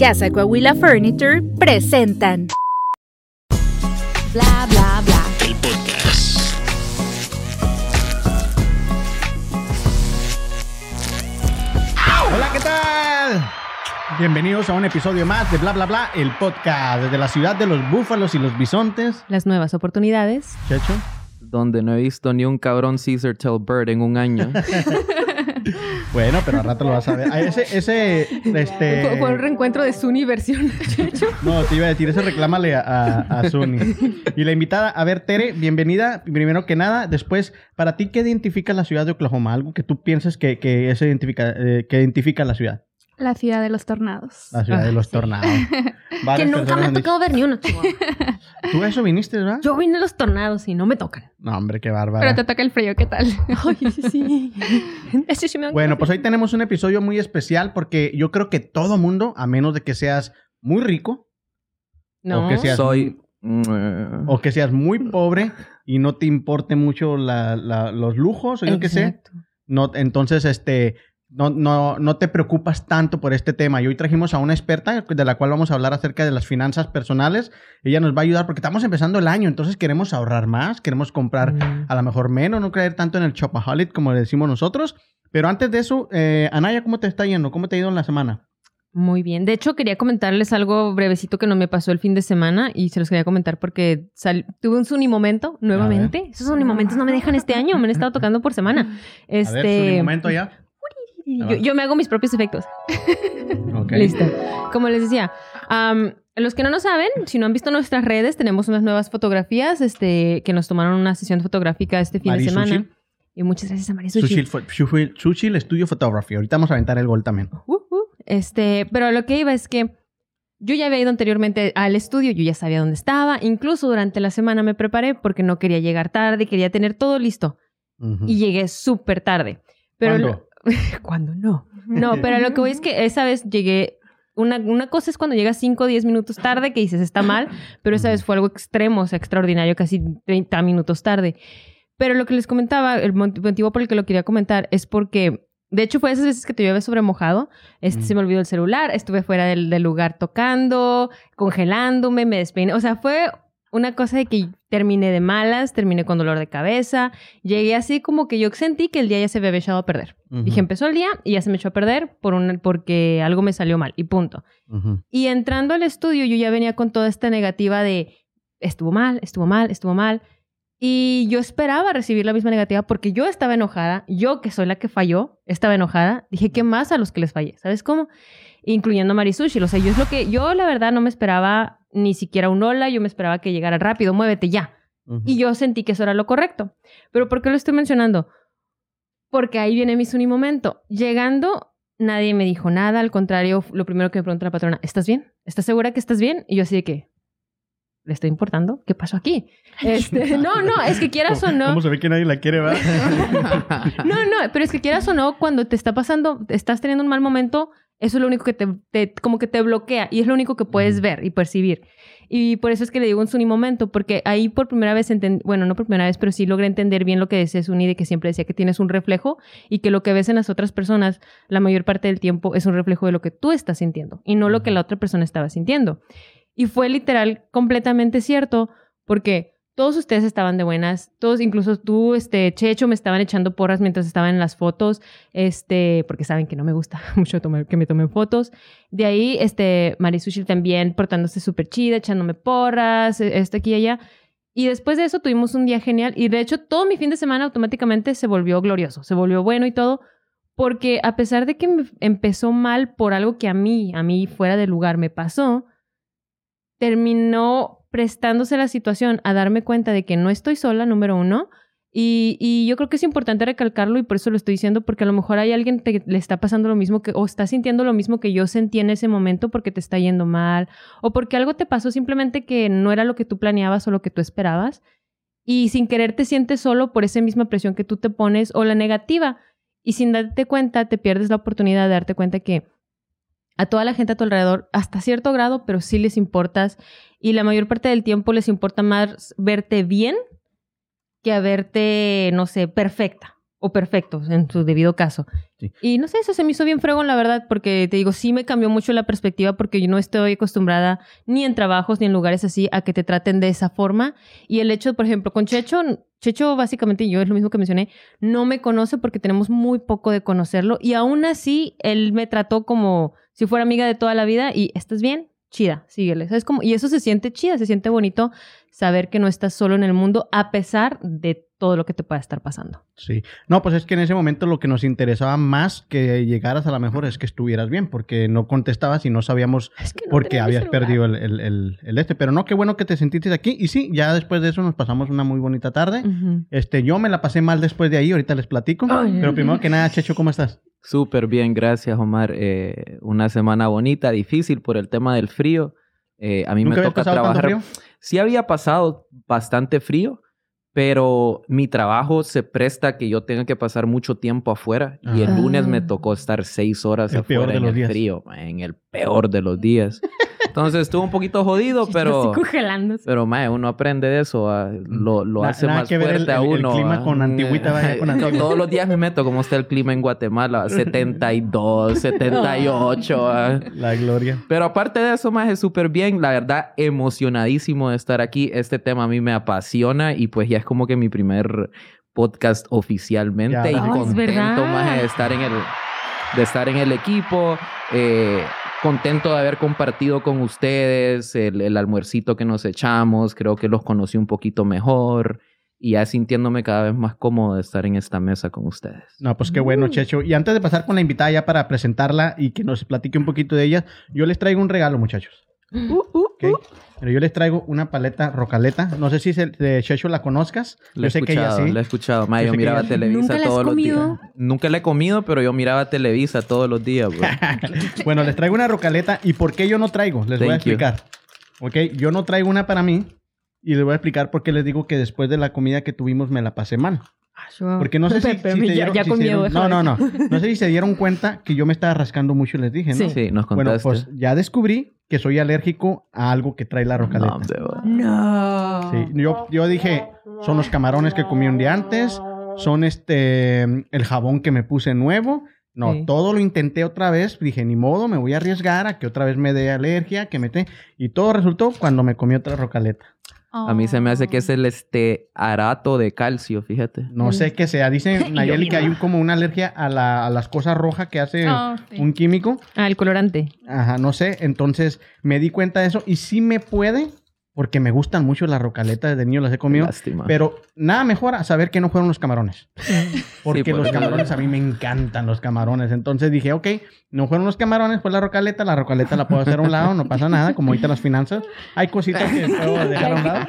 Casa Coahuila Furniture presentan Bla bla bla. El podcast. Hola, ¿qué tal? Bienvenidos a un episodio más de Bla Bla Bla, el podcast desde la ciudad de los búfalos y los bisontes. las nuevas oportunidades. Checho. donde no he visto ni un cabrón Caesar Tell Bird en un año. Bueno, pero al rato lo vas a ver. Ah, ese, ese, este... Fue, fue un reencuentro de Sunny versión. No, te iba a decir, ese reclámale a, a, a Suni. Y la invitada, a ver, Tere, bienvenida, primero que nada. Después, para ti, ¿qué identifica la ciudad de Oklahoma? Algo que tú pienses que, que, identifica, eh, que identifica la ciudad. La ciudad de los tornados. La ciudad de los tornados. que nunca me ha tocado ver ni uno, Chihuahua. ¿Tú a eso viniste, verdad? Yo vine a los tornados y no me tocan. No, hombre, qué bárbara. Pero te toca el frío, ¿qué tal? Ay, sí, sí. Me Bueno, pues hoy tenemos un episodio muy especial porque yo creo que todo mundo, a menos de que seas muy rico No. o que seas, Soy. o que seas muy pobre y no te importe mucho la- la- los lujos o yo qué sé, Exacto. no, entonces este, no, no, no te preocupas tanto por este tema. Y hoy trajimos a una experta de la cual vamos a hablar acerca de las finanzas personales. Ella nos va a ayudar porque estamos empezando el año, entonces queremos ahorrar más, queremos comprar Mm. a lo mejor menos, no creer tanto en el shopaholic como le decimos nosotros. Pero antes de eso, eh, Anaya, ¿cómo te está yendo? ¿Cómo te ha ido en la semana? Muy bien. De hecho, quería comentarles algo brevecito que no me pasó el fin de semana y se los quería comentar porque sal- tuve un Suni momento nuevamente. Esos Suni momentos no me dejan este año, me han estado tocando por semana. A ver, Este, su momento ya. Yo, yo me hago mis propios efectos. Ok. Listo. Como les decía, los que no nos saben, si no han visto nuestras redes, tenemos unas nuevas fotografías este, que nos tomaron una sesión fotográfica este fin Mari de semana. Y muchas gracias a María Sushi, Sushi. fo- Sushi, Sushi Studio Photography. Ahorita vamos a aventar el gol también. Uh, uh. Este, pero lo que iba es que yo ya había ido anteriormente al estudio, yo ya sabía dónde estaba, incluso durante la semana me preparé porque no quería llegar tarde, quería tener todo listo y llegué súper tarde. Pero ¿Cuándo? ¿Cuándo no? No, pero lo que voy es que esa vez llegué. Una, una cosa es cuando llegas 5 o 10 minutos tarde, que dices está mal, pero esa vez fue algo extremo, o sea, extraordinario, casi 30 minutos tarde. Pero lo que les comentaba, el mot- motivo por el que lo quería comentar es porque, de hecho, fue esas veces que te llueve sobre mojado. Este, Mm. Se me olvidó el celular, estuve fuera del, del lugar tocando, congelándome, me despeiné. O sea, fue una cosa de que terminé de malas, terminé con dolor de cabeza. Llegué así como que yo sentí que el día ya se me había echado a perder. Dije, empezó el día y ya se me echó a perder por un, porque algo me salió mal y punto. Y entrando al estudio yo ya venía con toda esta negativa de estuvo mal, estuvo mal, estuvo mal. Y yo esperaba recibir la misma negativa porque yo estaba enojada, yo que soy la que falló, estaba enojada. Dije, ¿qué más a los que les fallé? ¿Sabes cómo? Incluyendo a Marisushi. O sea, yo es lo que, yo la verdad no me esperaba ni siquiera un hola, yo me esperaba que llegara rápido, muévete ya. Ujú. Y yo sentí que eso era lo correcto. Pero ¿por qué lo estoy mencionando? Porque ahí viene mi Suni momento. Llegando, nadie me dijo nada. Al contrario, lo primero que me preguntó la patrona, ¿estás bien? ¿Estás segura que estás bien? Y yo así de que, ¿le estoy importando? ¿Qué pasó aquí? Este, no, no, es que quieras o no. ¿Cómo se ve que nadie la quiere, va? No, no, pero es que quieras o no, cuando te está pasando, estás teniendo un mal momento, eso es lo único que te, te- como que te bloquea y es lo único que puedes ver y percibir. Y por eso es que le digo un Suni momento, porque ahí por primera vez, enten- bueno, no por primera vez, pero sí logré entender bien lo que decía Suni, de que siempre decía que tienes un reflejo y que lo que ves en las otras personas, la mayor parte del tiempo, es un reflejo de lo que tú estás sintiendo y no lo que la otra persona estaba sintiendo. Y fue literal completamente cierto, porque todos ustedes estaban de buenas, todos, incluso tú, este, Checho, me estaban echando porras mientras estaban en las fotos, este, porque saben que no me gusta mucho tomar, que me tomen fotos. De ahí, este, Marisushi también portándose súper chida, echándome porras, e- esto aquí y allá. Y después de eso tuvimos un día genial y de hecho todo mi fin de semana automáticamente se volvió glorioso, se volvió bueno y todo, porque a pesar de que me empezó mal por algo que a mí, a mí fuera de lugar me pasó, terminó prestándose la situación a darme cuenta de que no estoy sola, número uno. Y, y yo creo que es importante recalcarlo y por eso lo estoy diciendo, porque a lo mejor hay alguien que le está pasando lo mismo que, o está sintiendo lo mismo que yo sentí en ese momento porque te está yendo mal, o porque algo te pasó simplemente que no era lo que tú planeabas o lo que tú esperabas. Y sin querer te sientes solo por esa misma presión que tú te pones o la negativa. Y sin darte cuenta, te pierdes la oportunidad de darte cuenta que a toda la gente a tu alrededor, hasta cierto grado, pero sí les importas y la mayor parte del tiempo les importa más verte bien que a verte, no sé, perfecta. o perfectos en su debido caso. Sí. Y no sé, eso se me hizo bien fregón, la verdad, porque te digo, sí me cambió mucho la perspectiva porque yo no estoy acostumbrada ni en trabajos ni en lugares así a que te traten de esa forma. Y el hecho, por ejemplo, con Checho, Checho básicamente, y yo es lo mismo que mencioné, no me conoce porque tenemos muy poco de conocerlo y aún así él me trató como si fuera amiga de toda la vida y ¿estás bien? Chida, síguele. Y eso se siente chida, se siente bonito saber que no estás solo en el mundo a pesar de todo lo que te pueda estar pasando. Sí. No, pues es que en ese momento lo que nos interesaba más que llegaras a la mejor es que estuvieras bien, porque no contestabas y no sabíamos Es que no por qué habías celular. perdido el, el- el- el este. Pero no, qué bueno que te sentiste aquí. Y sí, ya después de eso nos pasamos una muy bonita tarde. Este, yo me la pasé mal después de ahí, ahorita les platico. Pero primero que nada, Checho, ¿cómo estás? Súper bien, gracias Omar. Eh, una semana bonita, difícil por el tema del frío. Eh, a mí ¿Nunca me toca pasado tanto trabajar. frío? Sí había pasado bastante frío, pero mi trabajo se presta que yo tenga que pasar mucho tiempo afuera. Y el Ah. lunes me tocó estar seis horas El peor afuera de en los el días. frío, en el peor de los días. Entonces estuvo un poquito jodido, pero... Pero, mae, uno aprende de eso, ah, lo, lo Na- hace nada más que ver el- fuerte a el- el uno. clima ah. con Antigüita, vaya, con No, Antigua. todos los días me meto cómo está el clima en Guatemala, 72, 78. ah. La gloria. Pero aparte de eso, más es súper bien. La verdad, emocionadísimo de estar aquí. Este tema a mí me apasiona y pues ya es como que mi primer podcast oficialmente Ya, y contento más de estar en el de estar en el equipo. eh, contento de haber compartido con ustedes el, el almuercito que nos echamos. Creo que los conocí un poquito mejor y ya sintiéndome cada vez más cómodo de estar en esta mesa con ustedes. No, pues qué bueno, Checho. Y antes de pasar con la invitada ya para presentarla y que nos platique un poquito de ella, yo les traigo un regalo, muchachos. ¿Ok? Pero yo les traigo una paleta rocaleta. No sé si se, de Checho la conozcas. Lo yo he sé que ella escuchado, sí. lo he escuchado. Ma, Yo miraba ella. Televisa ¿Nunca la has todos los días. comido? Nunca la he comido, pero yo miraba Televisa todos los días, bro. bueno, les traigo una rocaleta. ¿Y por qué yo no traigo? Les voy a Thank you. explicar. ¿Ok? Yo no traigo una para mí. Y les voy a explicar por qué les digo que después de la comida que tuvimos me la pasé mal. Porque no sé si, Pero si ya, dieron, ya si dieron- No, no, no. No sé si se dieron cuenta que yo me estaba rascando mucho y les dije, ¿no? Sí. Sí, nos Bueno, contaste. pues ya descubrí que soy alérgico a algo que trae la rocaleta. No. Sí, yo, yo dije, son los camarones que comí un día antes, son este, el jabón que me puse nuevo. No, Sí. todo lo intenté otra vez. Dije, ni modo, me voy a arriesgar a que otra vez me dé alergia, que me dé... Y todo resultó cuando me comí otra rocaleta. A mí se me hace que es el este arato de calcio, fíjate. No sé qué sea. Dice Nayeli que hay un- como una alergia a, la- a las cosas rojas que hace Oh, sí. un químico. Ah, el colorante. Ajá, no sé. Entonces me di cuenta de eso y sí me puede, porque me gustan mucho las rocaletas. Desde niño las he comido. Lástima. Pero nada mejor a saber que no fueron los camarones. Porque Sí, los porque- camarones a mí me encantan los camarones. Entonces dije, ok, no fueron los camarones, fue la rocaleta. La rocaleta la puedo hacer a un lado, no pasa nada. Como ahorita las finanzas, hay cositas que puedo dejar a un lado.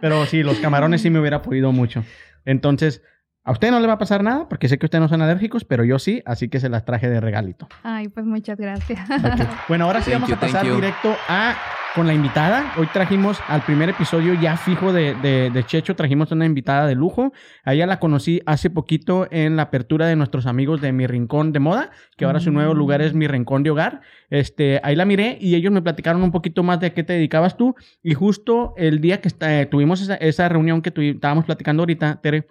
Pero sí, los camarones sí me hubiera podido mucho. Entonces, a usted no le va a pasar nada, porque sé que ustedes no son alérgicos, pero yo sí, así que se las traje de regalito. Ay, pues muchas gracias. Bueno, ahora sí Thank vamos you, a pasar directo a con la invitada. Hoy trajimos al primer episodio ya fijo de, de, de Checho, trajimos una invitada de lujo. A ella la conocí hace poquito en la apertura de nuestros amigos de Mi Rincón de Moda, que ahora su nuevo lugar es Mi Rincón de Hogar. Este, ahí la miré y ellos me platicaron un poquito más de a qué te dedicabas tú. Y justo el día que está- eh, tuvimos esa, esa reunión que tuvi- estábamos platicando ahorita, Tere,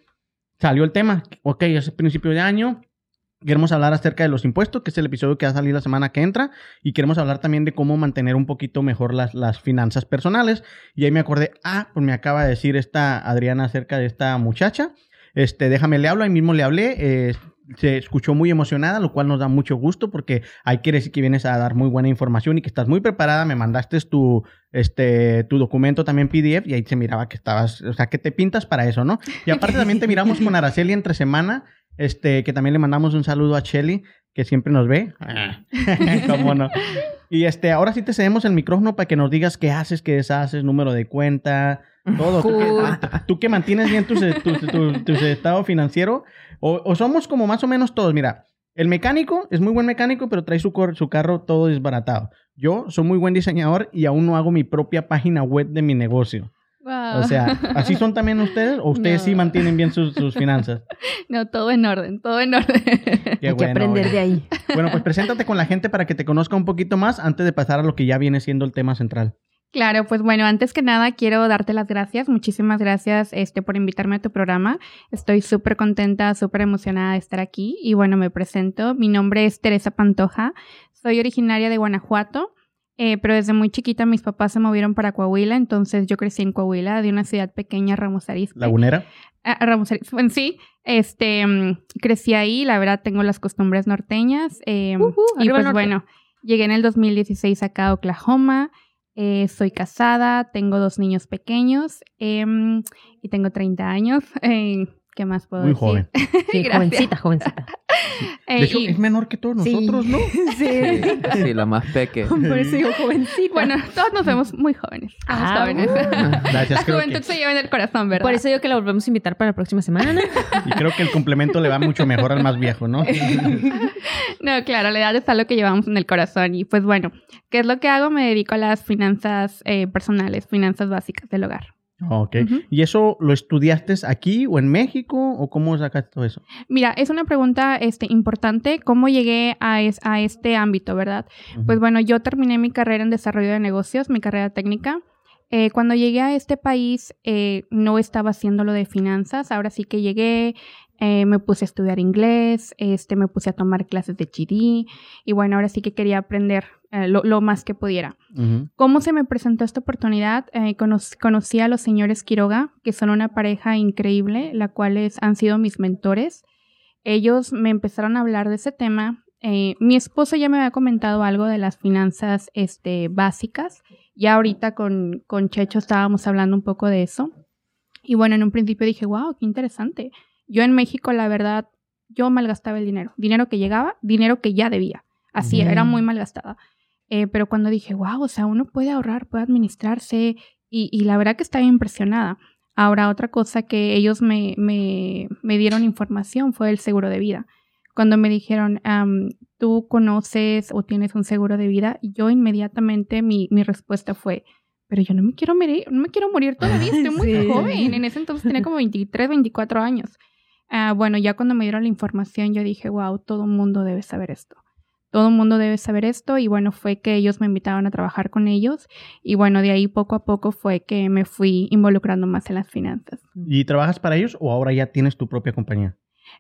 salió el tema. Ok, es principio de año. Queremos hablar acerca de los impuestos, que es el episodio que va a salir la semana que entra. Y queremos hablar también de cómo mantener un poquito mejor las, las finanzas personales. Y ahí me acordé, ah, pues me acaba de decir esta Adriana acerca de esta muchacha. Este, déjame le hablo, ahí mismo le hablé. eh, se escuchó muy emocionada, lo cual nos da mucho gusto porque ahí quiere decir que vienes a dar muy buena información y que estás muy preparada. Me mandaste tu, este, tu documento también PDF y ahí se miraba que estabas, o sea, que te pintas para eso, ¿no? Y aparte también te miramos con Araceli entre semana, este, que también le mandamos un saludo a Shelly, que siempre nos ve. ¿Cómo no? Y este, ahora sí te cedemos el micrófono para que nos digas qué haces, qué deshaces, número de cuenta, todo. Tú que, tú que mantienes bien tu, tu, tu- tu estado financiero, o, o somos como más o menos todos. Mira, el mecánico es muy buen mecánico, pero trae su, cor- su carro todo desbaratado. Yo soy muy buen diseñador y aún no hago mi propia página web de mi negocio. Wow. O sea, ¿así son también ustedes? ¿O ustedes No. sí mantienen bien sus, sus finanzas? no, todo en orden, todo en orden. Qué Hay que bueno, aprender oye. de ahí. Bueno, pues preséntate con la gente para que te conozca un poquito más antes de pasar a lo que ya viene siendo el tema central. Claro, pues bueno, antes que nada quiero darte las gracias. Muchísimas gracias este, por invitarme a tu programa. Estoy súper contenta, súper emocionada de estar aquí. Y bueno, me presento. Mi nombre es Teresa Pantoja. Soy originaria de Guanajuato. Eh, pero desde muy chiquita mis papás se movieron para Coahuila, entonces yo crecí en Coahuila, de una ciudad pequeña, Ramos Arizpe. ¿Lagunera? Ah, Ramos Arizpe, bueno, sí, este, mm, crecí ahí, la verdad tengo las costumbres norteñas. eh, Ujú, y pues norte. bueno, llegué en el 2016 acá a Oklahoma, eh, soy casada, tengo dos niños pequeños em, y tengo 30 años. eh, ¿Qué más puedo Muy decir? joven. Sí, jovencita, jovencita. Eh, De hecho, y- es menor que todos Sí. nosotros, ¿no? Sí, sí, la más peque. Por eso digo jovencita. bueno, todos nos vemos muy jóvenes. Ah, jóvenes. Gracias, La juventud que, se lleva en el corazón, ¿verdad? Por eso digo que la volvemos a invitar para la próxima semana. y creo que el complemento le va mucho mejor al más viejo, ¿no? No, claro, la edad es algo que llevamos en el corazón. Y pues bueno, ¿qué es lo que hago? Me dedico a las finanzas eh, personales, finanzas básicas del hogar. Ok. ¿Y eso lo estudiaste aquí o en México o cómo sacaste todo eso? Mira, es una pregunta este, importante. ¿Cómo llegué a, es- a este ámbito, verdad? Pues bueno, yo terminé mi carrera en desarrollo de negocios, mi carrera técnica. Eh, cuando llegué a este país eh, no estaba haciendo lo de finanzas, ahora sí que llegué, eh, me puse a estudiar inglés, este, me puse a tomar clases de GD y bueno, ahora sí que quería aprender eh, lo, lo más que pudiera. ¿Cómo se me presentó esta oportunidad? Eh, cono- conocí a los señores Quiroga, que son una pareja increíble, la cuales han sido mis mentores. Ellos me empezaron a hablar de ese tema. Eh, mi esposo ya me había comentado algo de las finanzas este, básicas. Ya ahorita con, con Checho estábamos hablando un poco de eso. Y bueno, en un principio dije, wow, qué interesante. Yo en México, la verdad, yo malgastaba el dinero. Dinero que llegaba, dinero que ya debía. Así era, era muy malgastada. Eh, pero cuando dije, wow, o sea, uno puede ahorrar, puede administrarse, y, y la verdad que estaba impresionada. Ahora, otra cosa que ellos me, me, me dieron información fue el seguro de vida. Cuando me dijeron, tú conoces o tienes un seguro de vida, yo inmediatamente mi, mi respuesta fue, pero yo no me quiero morir, no me quiero morir todavía, estoy muy Sí. joven. En ese entonces tenía como 23, 24 años. Ah, bueno, ya cuando me dieron la información, yo dije, wow, todo el mundo debe saber esto. Todo el mundo debe saber esto y bueno, fue que ellos me invitaron a trabajar con ellos y bueno, de ahí poco a poco fue que me fui involucrando más en las finanzas. ¿Y trabajas para ellos o ahora ya tienes tu propia compañía?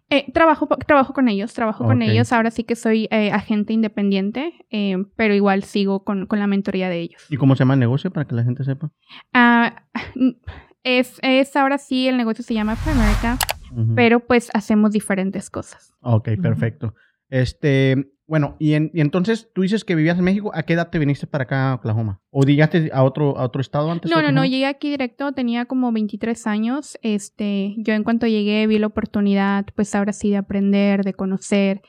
Eh, trabajo, trabajo con ellos, trabajo con ellos. Ahora sí que soy eh, agente independiente, eh, pero igual sigo con, con la mentoría de ellos. ¿Y cómo se llama el negocio para que la gente sepa? Ah, es, es ahora sí, el negocio se llama Primerica, Ujú. pero pues hacemos diferentes cosas. Ok, perfecto. Este, bueno, y, en- y entonces tú dices que vivías en México. ¿A qué edad te viniste para acá a Oklahoma? ¿O llegaste a otro, a otro estado antes? de No, no, no, llegué aquí directo, tenía como 23 años. Este, yo en cuanto llegué vi la oportunidad, pues ahora sí, de aprender, de conocer.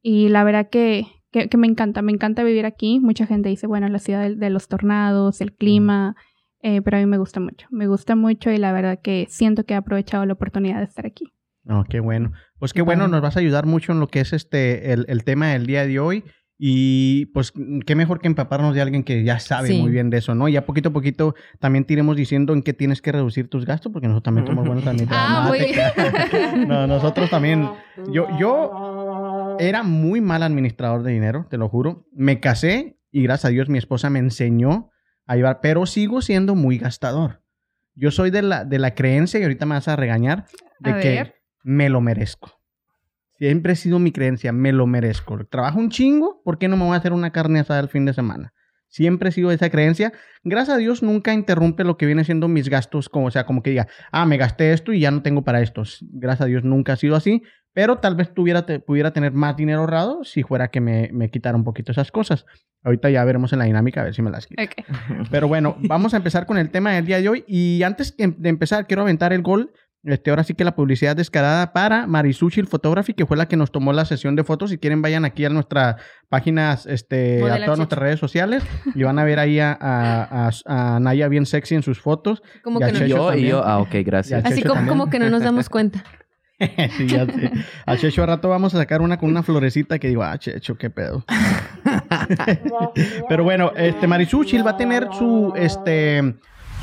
Y la verdad que, que, que me encanta, me encanta vivir aquí. Mucha gente dice, bueno, la ciudad de, de los tornados, el clima, eh, pero a mí me gusta mucho, me gusta mucho y la verdad que siento que he aprovechado la oportunidad de estar aquí. No, qué bueno. Pues qué bueno, nos vas a ayudar mucho en lo que es este el, el tema del día de hoy. Y pues qué mejor que empaparnos de alguien que ya sabe Sí. muy bien de eso, ¿no? Ya poquito a poquito también te iremos diciendo en qué tienes que reducir tus gastos, porque nosotros también somos buenos también. Ah, No, nosotros también. Yo, yo era muy mal administrador de dinero, te lo juro. Me casé y gracias a Dios mi esposa me enseñó a llevar, pero sigo siendo muy gastador. Yo soy de la, de la creencia, y ahorita me vas a regañar, de A que ver. Me lo merezco. Siempre ha sido mi creencia, me lo merezco. Trabajo un chingo, ¿por qué no me voy a hacer una carne asada el fin de semana? Siempre he sido esa creencia. Gracias a Dios nunca interrumpe lo que viene siendo mis gastos, como o sea, como que diga, ah, me gasté esto y ya no tengo para estos. Gracias a Dios nunca ha sido así, pero tal vez tuviera, te- pudiera tener más dinero ahorrado si fuera que me, me quitara un poquito esas cosas. Ahorita ya veremos en la dinámica a ver si me las quito. Ok. Pero bueno, vamos a empezar con el tema del día de hoy. Y antes que- de empezar, quiero aventar el gol. Este, ahora sí que la publicidad descarada para Marisuchil Photography, que fue la que nos tomó la sesión de fotos. Si quieren, vayan aquí a nuestras páginas, este, Modela a todas nuestras redes sociales y van a ver ahí a, a- a- a Naya bien sexy en sus fotos. Como que no, Checho yo y también. yo, ah, ok, gracias. Así como, que no nos damos cuenta. sí, ya sé. A Checho a rato vamos a sacar una con una florecita que digo, ah, Checho, qué pedo. Pero bueno, este Marisuchil va a tener su, este,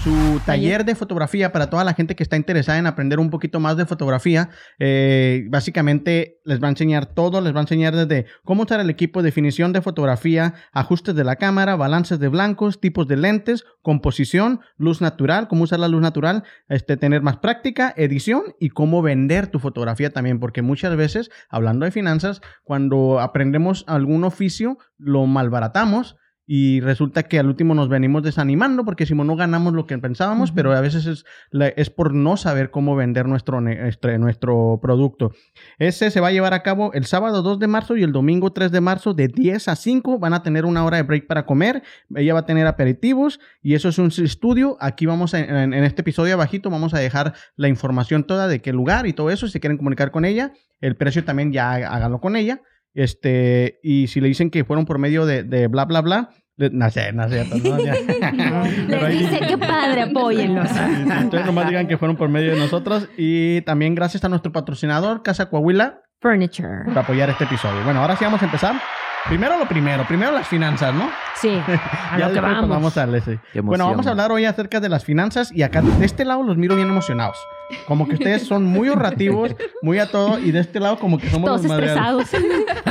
su taller de fotografía para toda la gente que está interesada en aprender un poquito más de fotografía. Eh, básicamente les va a enseñar todo, les va a enseñar desde cómo usar el equipo, definición de fotografía, ajustes de la cámara, balances de blancos, tipos de lentes, composición, luz natural, cómo usar la luz natural, este, tener más práctica, edición y cómo vender tu fotografía también, porque muchas veces, hablando de finanzas, cuando aprendemos algún oficio, lo malbaratamos y resulta que al último nos venimos desanimando porque si no ganamos lo que pensábamos, pero a veces es, es por no saber cómo vender nuestro, ne- nuestro, nuestro producto. Ese se va a llevar a cabo el sábado 2 de marzo y el domingo 3 de marzo de 10 a 5. Van a tener una hora de break para comer. Ella va a tener aperitivos y eso es un estudio. Aquí vamos a- en, en este episodio abajito vamos a dejar la información toda de qué lugar y todo eso. Si quieren comunicar con ella, el precio también ya háganlo con ella. Este, y si le dicen que fueron por medio de, de bla, bla, bla, no sé, no no. Pero ahí- dice que padre, apóyenlos. Entonces nomás digan que fueron por medio de nosotros y también gracias a nuestro patrocinador Casa Coahuila Furniture. por apoyar este episodio. Bueno, ahora sí vamos a empezar. Primero lo primero, primero las finanzas, ¿no? Sí, a ya lo que vamos. vamos a darle, sí. Qué Bueno, vamos a hablar hoy acerca de las finanzas y acá de este lado los miro bien emocionados. Como que ustedes son muy ahorrativos, muy a todo y de este lado como que somos Todos los estresados.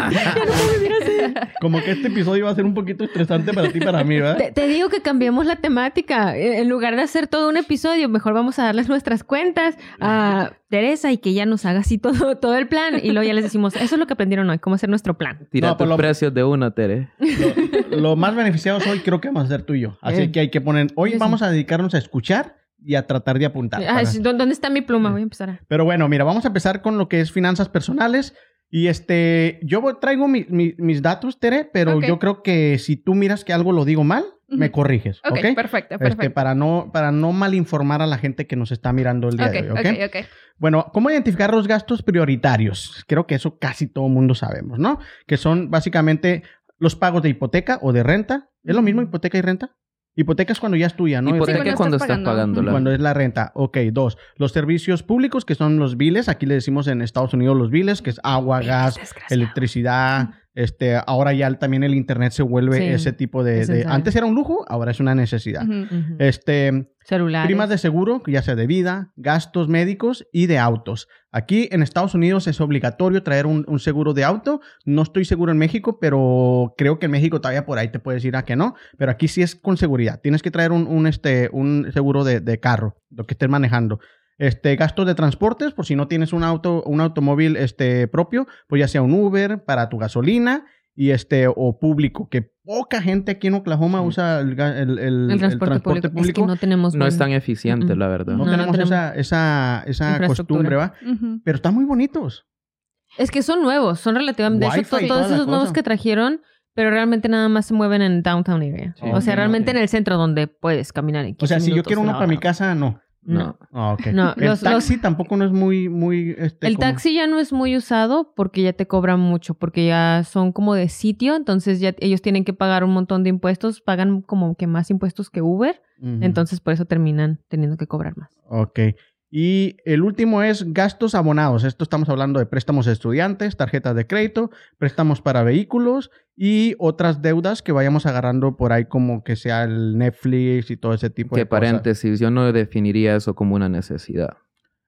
Como que este episodio va a ser un poquito estresante para ti y para mí, ¿verdad? Te, te digo que cambiemos la temática. Eh, En lugar de hacer todo un episodio, mejor vamos a darles nuestras cuentas a Teresa y que ella nos haga así todo, todo el plan. Y luego ya les decimos, eso es lo que aprendieron hoy, cómo hacer nuestro plan. Tira No, lo- precios de una, Tere. Lo, lo más beneficiados hoy creo que vamos a ser tú y yo. Así Eh. que hay que poner, hoy Sí, sí. vamos a dedicarnos a escuchar y a tratar de apuntar. Ah, para- sí, ¿dó- ¿Dónde está mi pluma? Voy a empezar a... Pero bueno, mira, vamos a empezar con lo que es finanzas personales. Y este, yo traigo mi- mi- mis datos, Tere, pero yo creo que si tú miras que algo lo digo mal, me corriges, Ok, ¿ok? perfecto, Este, perfecto. para no, para no malinformar a la gente que nos está mirando el día de hoy, ¿ok? ok, ok. Bueno, ¿cómo identificar los gastos prioritarios? Creo que eso casi todo mundo sabemos, ¿no? Que son básicamente los pagos de hipoteca o de renta. ¿Es lo mismo hipoteca y renta? Hipoteca es cuando ya es tuya, ¿no? Hipoteca cuando es cuando estás estás pagando. pagándola. Cuando es la renta. Ok, dos. Los servicios públicos, que son los biles. Aquí le decimos en Estados Unidos los biles, que es agua, gas, electricidad. Este, ahora ya también el internet se vuelve Sí, ese tipo de. Antes era un lujo, ahora es una necesidad. Este, Celulares. primas de seguro, ya sea de vida, gastos médicos y de autos. Aquí en Estados Unidos es obligatorio traer un, un seguro de auto. No estoy seguro en México, pero creo que en México todavía por ahí te puedes decir a que no. Pero aquí sí es con seguridad. Tienes que traer un, un, este, un seguro de, de carro, lo que estés manejando. Este, gastos de transportes, por si no tienes un auto, un automóvil este, propio, pues ya sea un Uber para tu gasolina y este, o público, que poca gente aquí en Oklahoma Sí. usa el, el- el- el transporte, público. Es que no tenemos... No es tan eficiente, la verdad. no, No, no tenemos, esa, esa, esa costumbre, ¿va? Pero están muy bonitos. Es que son nuevos, son relativamente... De hecho, todos esos nuevos cosa. que trajeron, pero realmente nada más se mueven en downtown area. Sí. o sea, realmente en el centro donde puedes caminar en O sea, 15 si yo quiero uno para mi casa, no. No. Ah, ok. No, el los- taxi tampoco no es muy, muy... Este, El como- taxi ya no es muy usado porque ya te cobran mucho, porque ya son como de sitio, entonces ya ellos tienen que pagar un montón de impuestos, pagan como que más impuestos que Uber, entonces por eso terminan teniendo que cobrar más. Ok. Y el último es gastos abonados. Esto estamos hablando de préstamos de estudiantes, tarjetas de crédito, préstamos para vehículos y otras deudas que vayamos agarrando por ahí como que sea el Netflix y todo ese tipo Que de cosas. paréntesis, yo no definiría eso como una necesidad.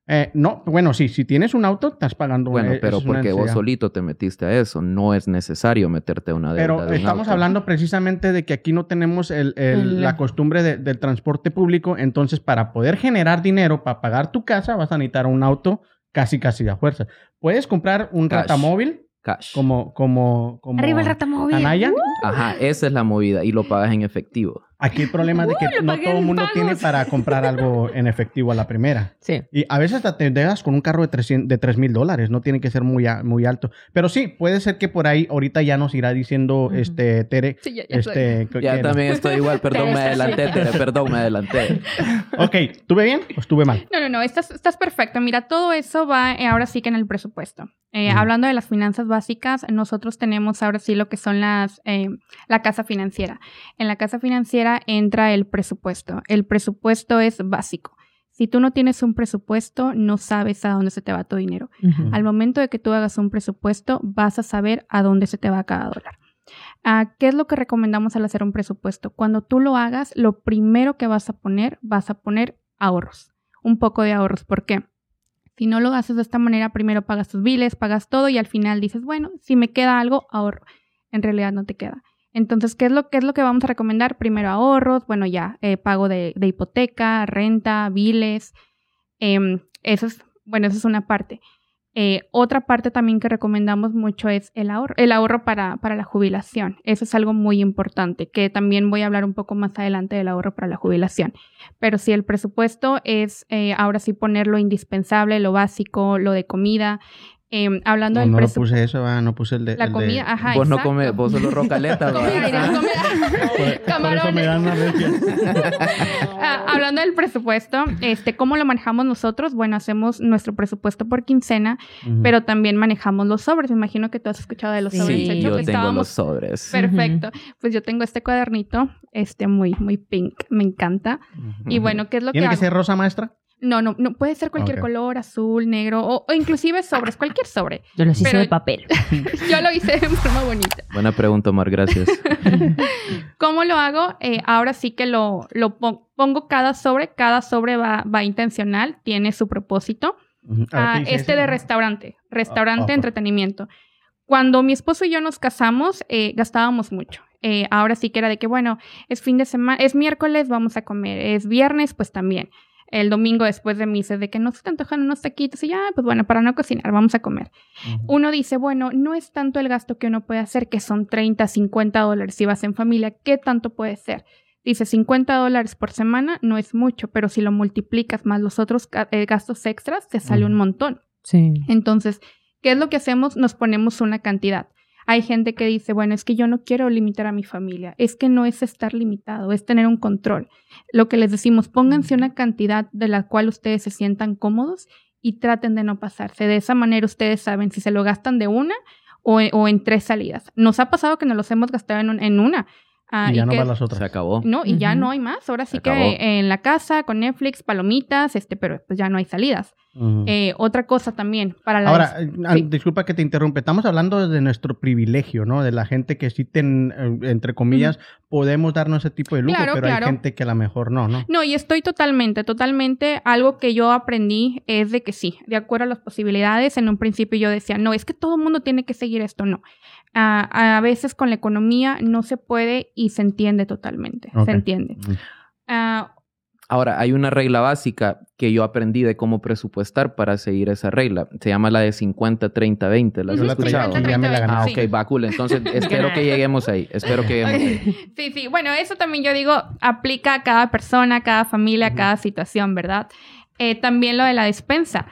Eh, no, bueno, sí, si tienes un auto, estás pagando. Bueno, eh, pero es porque vos solito te metiste a eso. No es necesario meterte a una deuda Pero de un estamos auto. hablando precisamente de que aquí no tenemos el- el- El- la costumbre de- del transporte público, entonces para poder generar dinero para pagar tu casa vas a necesitar un auto casi casi a fuerza. Puedes comprar un Cash. ratamóvil Cash. como como como Arriba el ratamóvil. Anaya. Ajá, esa es la movida. Y lo pagas en efectivo. Aquí el problema es de que no todo el mundo pagos. tiene para comprar algo en efectivo a la primera. Sí. Y a veces hasta te dejas con un carro de 300 de 3 mil dólares, no tiene que ser muy, a- muy alto. Pero sí, puede ser que por ahí ahorita ya nos irá diciendo Ujú. este Tere. Sí, ya, ya. Este, Ya también estoy igual. Perdón, me adelanté, Tere. Perdón, me adelanté. Ok, ¿tuve bien o estuve mal? No, no, no, estás, estás perfecto. Mira, todo eso va eh, ahora sí que en el presupuesto. Eh, Ujú. Hablando de las finanzas básicas, nosotros tenemos ahora sí lo que son las eh, la casa financiera. En la casa financiera entra el presupuesto. El presupuesto es básico. Si tú no tienes un presupuesto, no sabes a dónde se te va tu dinero. Al momento de que tú hagas un presupuesto, vas a saber a dónde se te va cada dólar. Ah, ¿Qué es lo que recomendamos al hacer un presupuesto? Cuando tú lo hagas, lo primero que vas a poner, vas a poner ahorros, un poco de ahorros. ¿Por qué? Si no lo haces de esta manera, primero pagas tus biles, pagas todo y al final dices, bueno, si me queda algo, ahorro. En realidad no te queda. Entonces, ¿qué es lo, es lo que vamos a recomendar? Primero ahorros, bueno, ya, eh, pago de, hipoteca, renta, biles. Eh, eso es, bueno, eso es una parte. Eh, otra parte también que recomendamos mucho es el ahorro, el ahorro para, para, la jubilación. Eso es algo muy importante, que también voy a hablar un poco más adelante del ahorro para la jubilación. Pero si el presupuesto es eh, ahora sí poner lo indispensable, lo básico, lo de comida, eh, hablando no, del no lo puse eso, ah, no puse el de. La el comida, de... ajá. Vos no comes, vos solo rocaleta. ¿no? Comida. Ah, hablando del presupuesto, este, ¿cómo lo manejamos nosotros? Bueno, hacemos nuestro presupuesto por quincena, pero también manejamos los sobres. Me imagino que tú has escuchado de los Sí, sobres. Sí, yo tengo estábamos- los sobres. Perfecto. Pues yo tengo este cuadernito, este muy, muy pink, me encanta. Y bueno, ¿qué es lo que ¿Tiene que hago? ser rosa maestra? No, no, no, puede ser cualquier color, azul, negro, o, o inclusive sobres, cualquier sobre. Yo los hice Pero- de papel. Yo lo hice de forma bonita. Buena pregunta, Omar, gracias. ¿Cómo lo hago? Eh, ahora sí que lo, lo pon- pongo cada sobre, cada sobre va, va intencional, tiene su propósito. Ah, ¿qué dice este de restaurante, restaurante, ah, entretenimiento. Cuando mi esposo y yo nos casamos, eh, gastábamos mucho. Eh, ahora sí que era de que, bueno, es fin de semana, es miércoles, vamos a comer, es viernes, pues también. El domingo después de misa, de que no se te antojan unos taquitos y ya, pues bueno, para no cocinar, vamos a comer. Uno dice, bueno, no es tanto el gasto que uno puede hacer, que son 30, 50 dólares si vas en familia, ¿qué tanto puede ser? Dice, 50 dólares por semana no es mucho, pero si lo multiplicas más los otros eh, gastos extras, te sale un montón. Sí. Entonces, ¿qué es lo que hacemos? Nos ponemos una cantidad. Hay gente que dice, bueno, es que yo no quiero limitar a mi familia. Es que no es estar limitado, es tener un control. Lo que les decimos, pónganse una cantidad de la cual ustedes se sientan cómodos y traten de no pasarse. De esa manera ustedes saben si se lo gastan de una o, o en tres salidas. Nos ha pasado que nos los hemos gastado en, un- en una. ah, Y ya no que- van las Se otras. acabó. no, y ya no hay más. Ahora sí Se que acabó. en la casa, con Netflix, palomitas, este, pero pues ya no hay salidas. Eh, otra cosa también, para la Ahora, eh, ah, sí. disculpa que te interrumpe. Estamos hablando de nuestro privilegio, ¿no? De la gente que sí, ten, eh, entre comillas, podemos darnos ese tipo de lujo, Claro, pero claro. hay gente que a lo mejor no, ¿no? No, y estoy totalmente, totalmente. Algo que yo aprendí es de que sí, de acuerdo a las posibilidades. En un principio yo decía, no, es que todo el mundo tiene que seguir esto. No. A veces con la economía no se puede y se entiende totalmente. Se entiende. Ujú. Ah, Ahora, hay una regla básica que yo aprendí de cómo presupuestar para seguir esa regla. Se llama la de 50, 30, 20. ¿La has escuchado? aquí, ya me la gané. Ah, Sí. ok, va cool. Entonces, espero que lleguemos ahí. Espero que lleguemos ahí. sí, sí. Bueno, eso también yo digo, aplica a cada persona, a cada familia, a cada situación, ¿verdad? Eh, también lo de la despensa.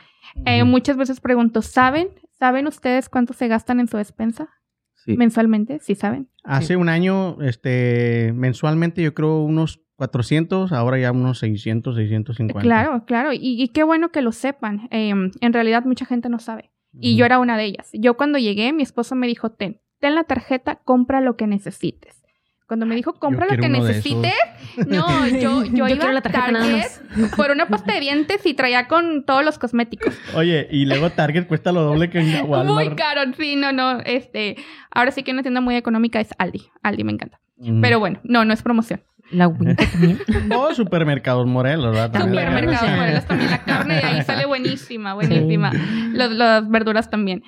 Eh. Muchas veces pregunto, ¿saben? ¿Saben ustedes cuánto se gastan en su despensa Sí. mensualmente? ¿Sí saben? Hace un año, este, mensualmente yo creo unos 400, ahora ya unos 600, 650. Claro, claro. Y, y qué bueno que lo sepan. Eh, en realidad mucha gente no sabe. Y yo era una de ellas. Yo cuando llegué, mi esposo me dijo, ten, ten la tarjeta, compra lo que necesites. Cuando me dijo, compra lo que necesites, no, yo, yo, Yo iba la a tarjeta Target por una pasta de dientes y traía con todos los cosméticos. Oye, y luego Target cuesta lo doble que en Walmart. Muy caro, sí, no, no, este, ahora sí que una tienda muy económica es Aldi, Aldi me encanta. Pero bueno, no, no es promoción. La Winca también. O supermercados Morelos, ¿verdad? También. Supermercados. Morelos también, la carne de ahí sale buenísima, buenísima. Los- las verduras también.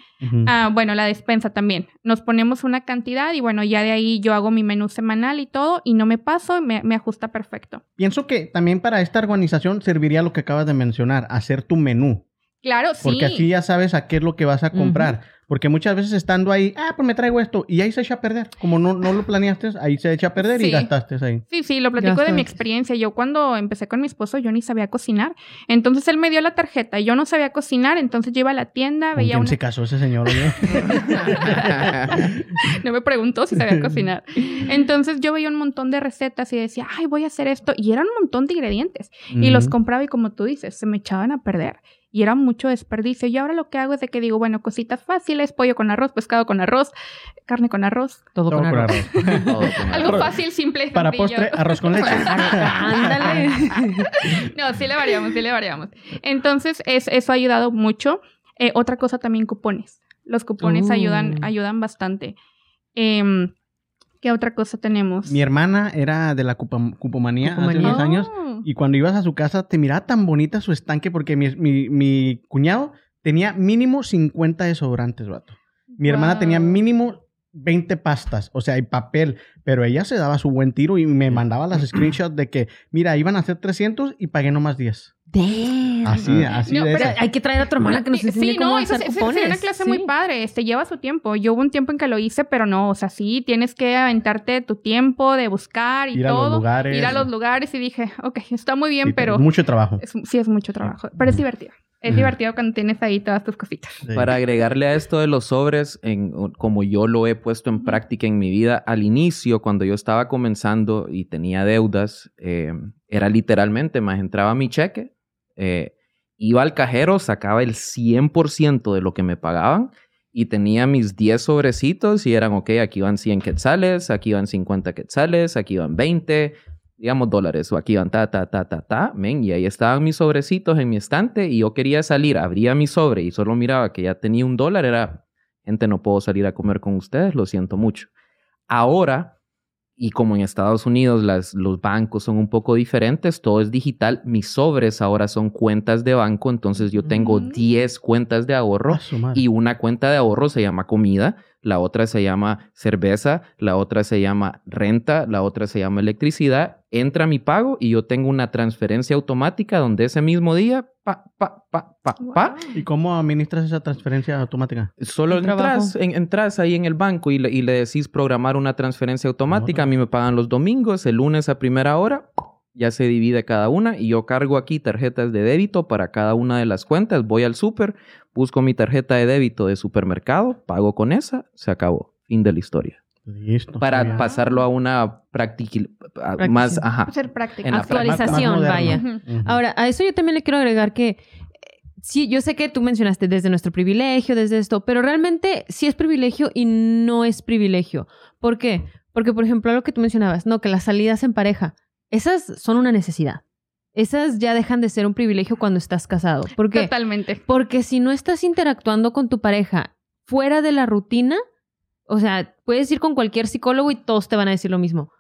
Ah, bueno, la despensa también. Nos ponemos una cantidad y bueno, ya de ahí yo hago mi menú semanal y todo y no me paso, me, me ajusta perfecto. Pienso que también para esta organización serviría lo que acabas de mencionar, hacer tu menú. Claro, sí. Porque así ya sabes a qué es lo que vas a comprar. Porque muchas veces estando ahí, ah, pues me traigo esto, y ahí se echa a perder. Como no, no lo planeaste, ahí se echa a perder y gastaste ahí. Sí, sí, lo platico de mi experiencia. Yo cuando empecé con mi esposo, yo ni sabía cocinar. Entonces él me dio la tarjeta y yo no sabía cocinar. Entonces yo iba a la tienda, ¿Con veía quién una... se casó ese señor? No me preguntó si sabía cocinar. Entonces yo veía un montón de recetas y decía, ay, voy a hacer esto. Y eran un montón de ingredientes. Y los compraba y como tú dices, se me echaban a perder. Y era mucho desperdicio. Y ahora lo que hago es de que digo, bueno, cositas fáciles, pollo con arroz, pescado con arroz, carne con arroz. Todo, Todo con con arroz. arroz. Todo con Algo Arroz. fácil, simple. Para sencillo. postre, arroz con leche. Ándale. No, sí le variamos, sí le variamos. Entonces, es, eso ha ayudado mucho. Eh, otra cosa también, cupones. Los cupones Uh. ayudan, ayudan bastante. Em, ¿Qué otra cosa tenemos? Mi hermana era de la cupa- cupomanía, hace Cupomanía. unos años. Oh. Y cuando ibas a su casa, te miraba tan bonita su estanque porque mi, mi- mi cuñado tenía mínimo 50 desodorantes, vato. Mi hermana Wow. tenía mínimo 20 pastas, o sea, y papel. Pero ella se daba su buen tiro y me mandaba las screenshots de que, mira, iban a ser 300 y pagué nomás 10. Damn. Así, así No, de pero. Hay que traer a tu hermana que nos Sí, enseñe sí, cómo no, usar eso es- cupones. sería una clase Sí. muy padre. Este lleva su tiempo. Yo hubo un tiempo en que lo hice, pero no, o sea, sí, tienes que aventarte tu tiempo de buscar y Ir a los todo. lugares. Ir a los lugares y dije, ok, está muy bien, Sí, pero Mucho trabajo. es- sí es mucho trabajo. Pero es divertido. Es divertido cuando tienes ahí todas tus cositas. Para agregarle a esto de los sobres, en, como yo lo he puesto en práctica en mi vida, al inicio, cuando yo estaba comenzando y tenía deudas, eh, era literalmente, más entraba mi cheque, eh, iba al cajero, sacaba el 100% de lo que me pagaban y tenía mis 10 sobrecitos y eran, ok, aquí van 100 quetzales, aquí van 50 quetzales, aquí van 20, digamos dólares, o aquí van ta, ta, ta, ta, ta, men, y ahí estaban mis sobrecitos en mi estante y yo quería salir, abría mi sobre y solo miraba que ya tenía un dólar, era, gente, no puedo salir a comer con ustedes, lo siento mucho. Ahora, y como en Estados Unidos las, los bancos son un poco diferentes, todo es digital, mis sobres ahora son cuentas de banco, entonces yo tengo Mm. 10 cuentas de ahorro Ah, y una cuenta de ahorro se llama comida, la otra se llama cerveza, la otra se llama renta, la otra se llama electricidad. Entra mi pago y yo tengo una transferencia automática donde ese mismo día, pa, pa, pa, pa, pa. ¿Y cómo administras esa transferencia automática? Solo entras, en- entras ahí en el banco y le, y le decís programar una transferencia automática. A mí me pagan los domingos, el lunes a primera hora, ya se divide cada una y yo cargo aquí tarjetas de débito para cada una de las cuentas. Voy al súper, busco mi tarjeta de débito de supermercado, pago con esa, se acabó. Fin de la historia. Listo. Para pasarlo a una práctica más, ajá. Ser. En Actualización, vaya. Ahora, a eso yo también le quiero agregar que eh, sí, yo sé que tú mencionaste desde nuestro privilegio, desde esto, pero realmente sí es privilegio y no es privilegio. ¿Por qué? Porque, por ejemplo, lo que tú mencionabas, no, que las salidas en pareja, esas son una necesidad. Esas ya dejan de ser un privilegio cuando estás casado. ¿Por qué? Totalmente. Porque si no estás interactuando con tu pareja fuera de la rutina, o sea, puedes ir con cualquier psicólogo y todos te van a decir lo mismo.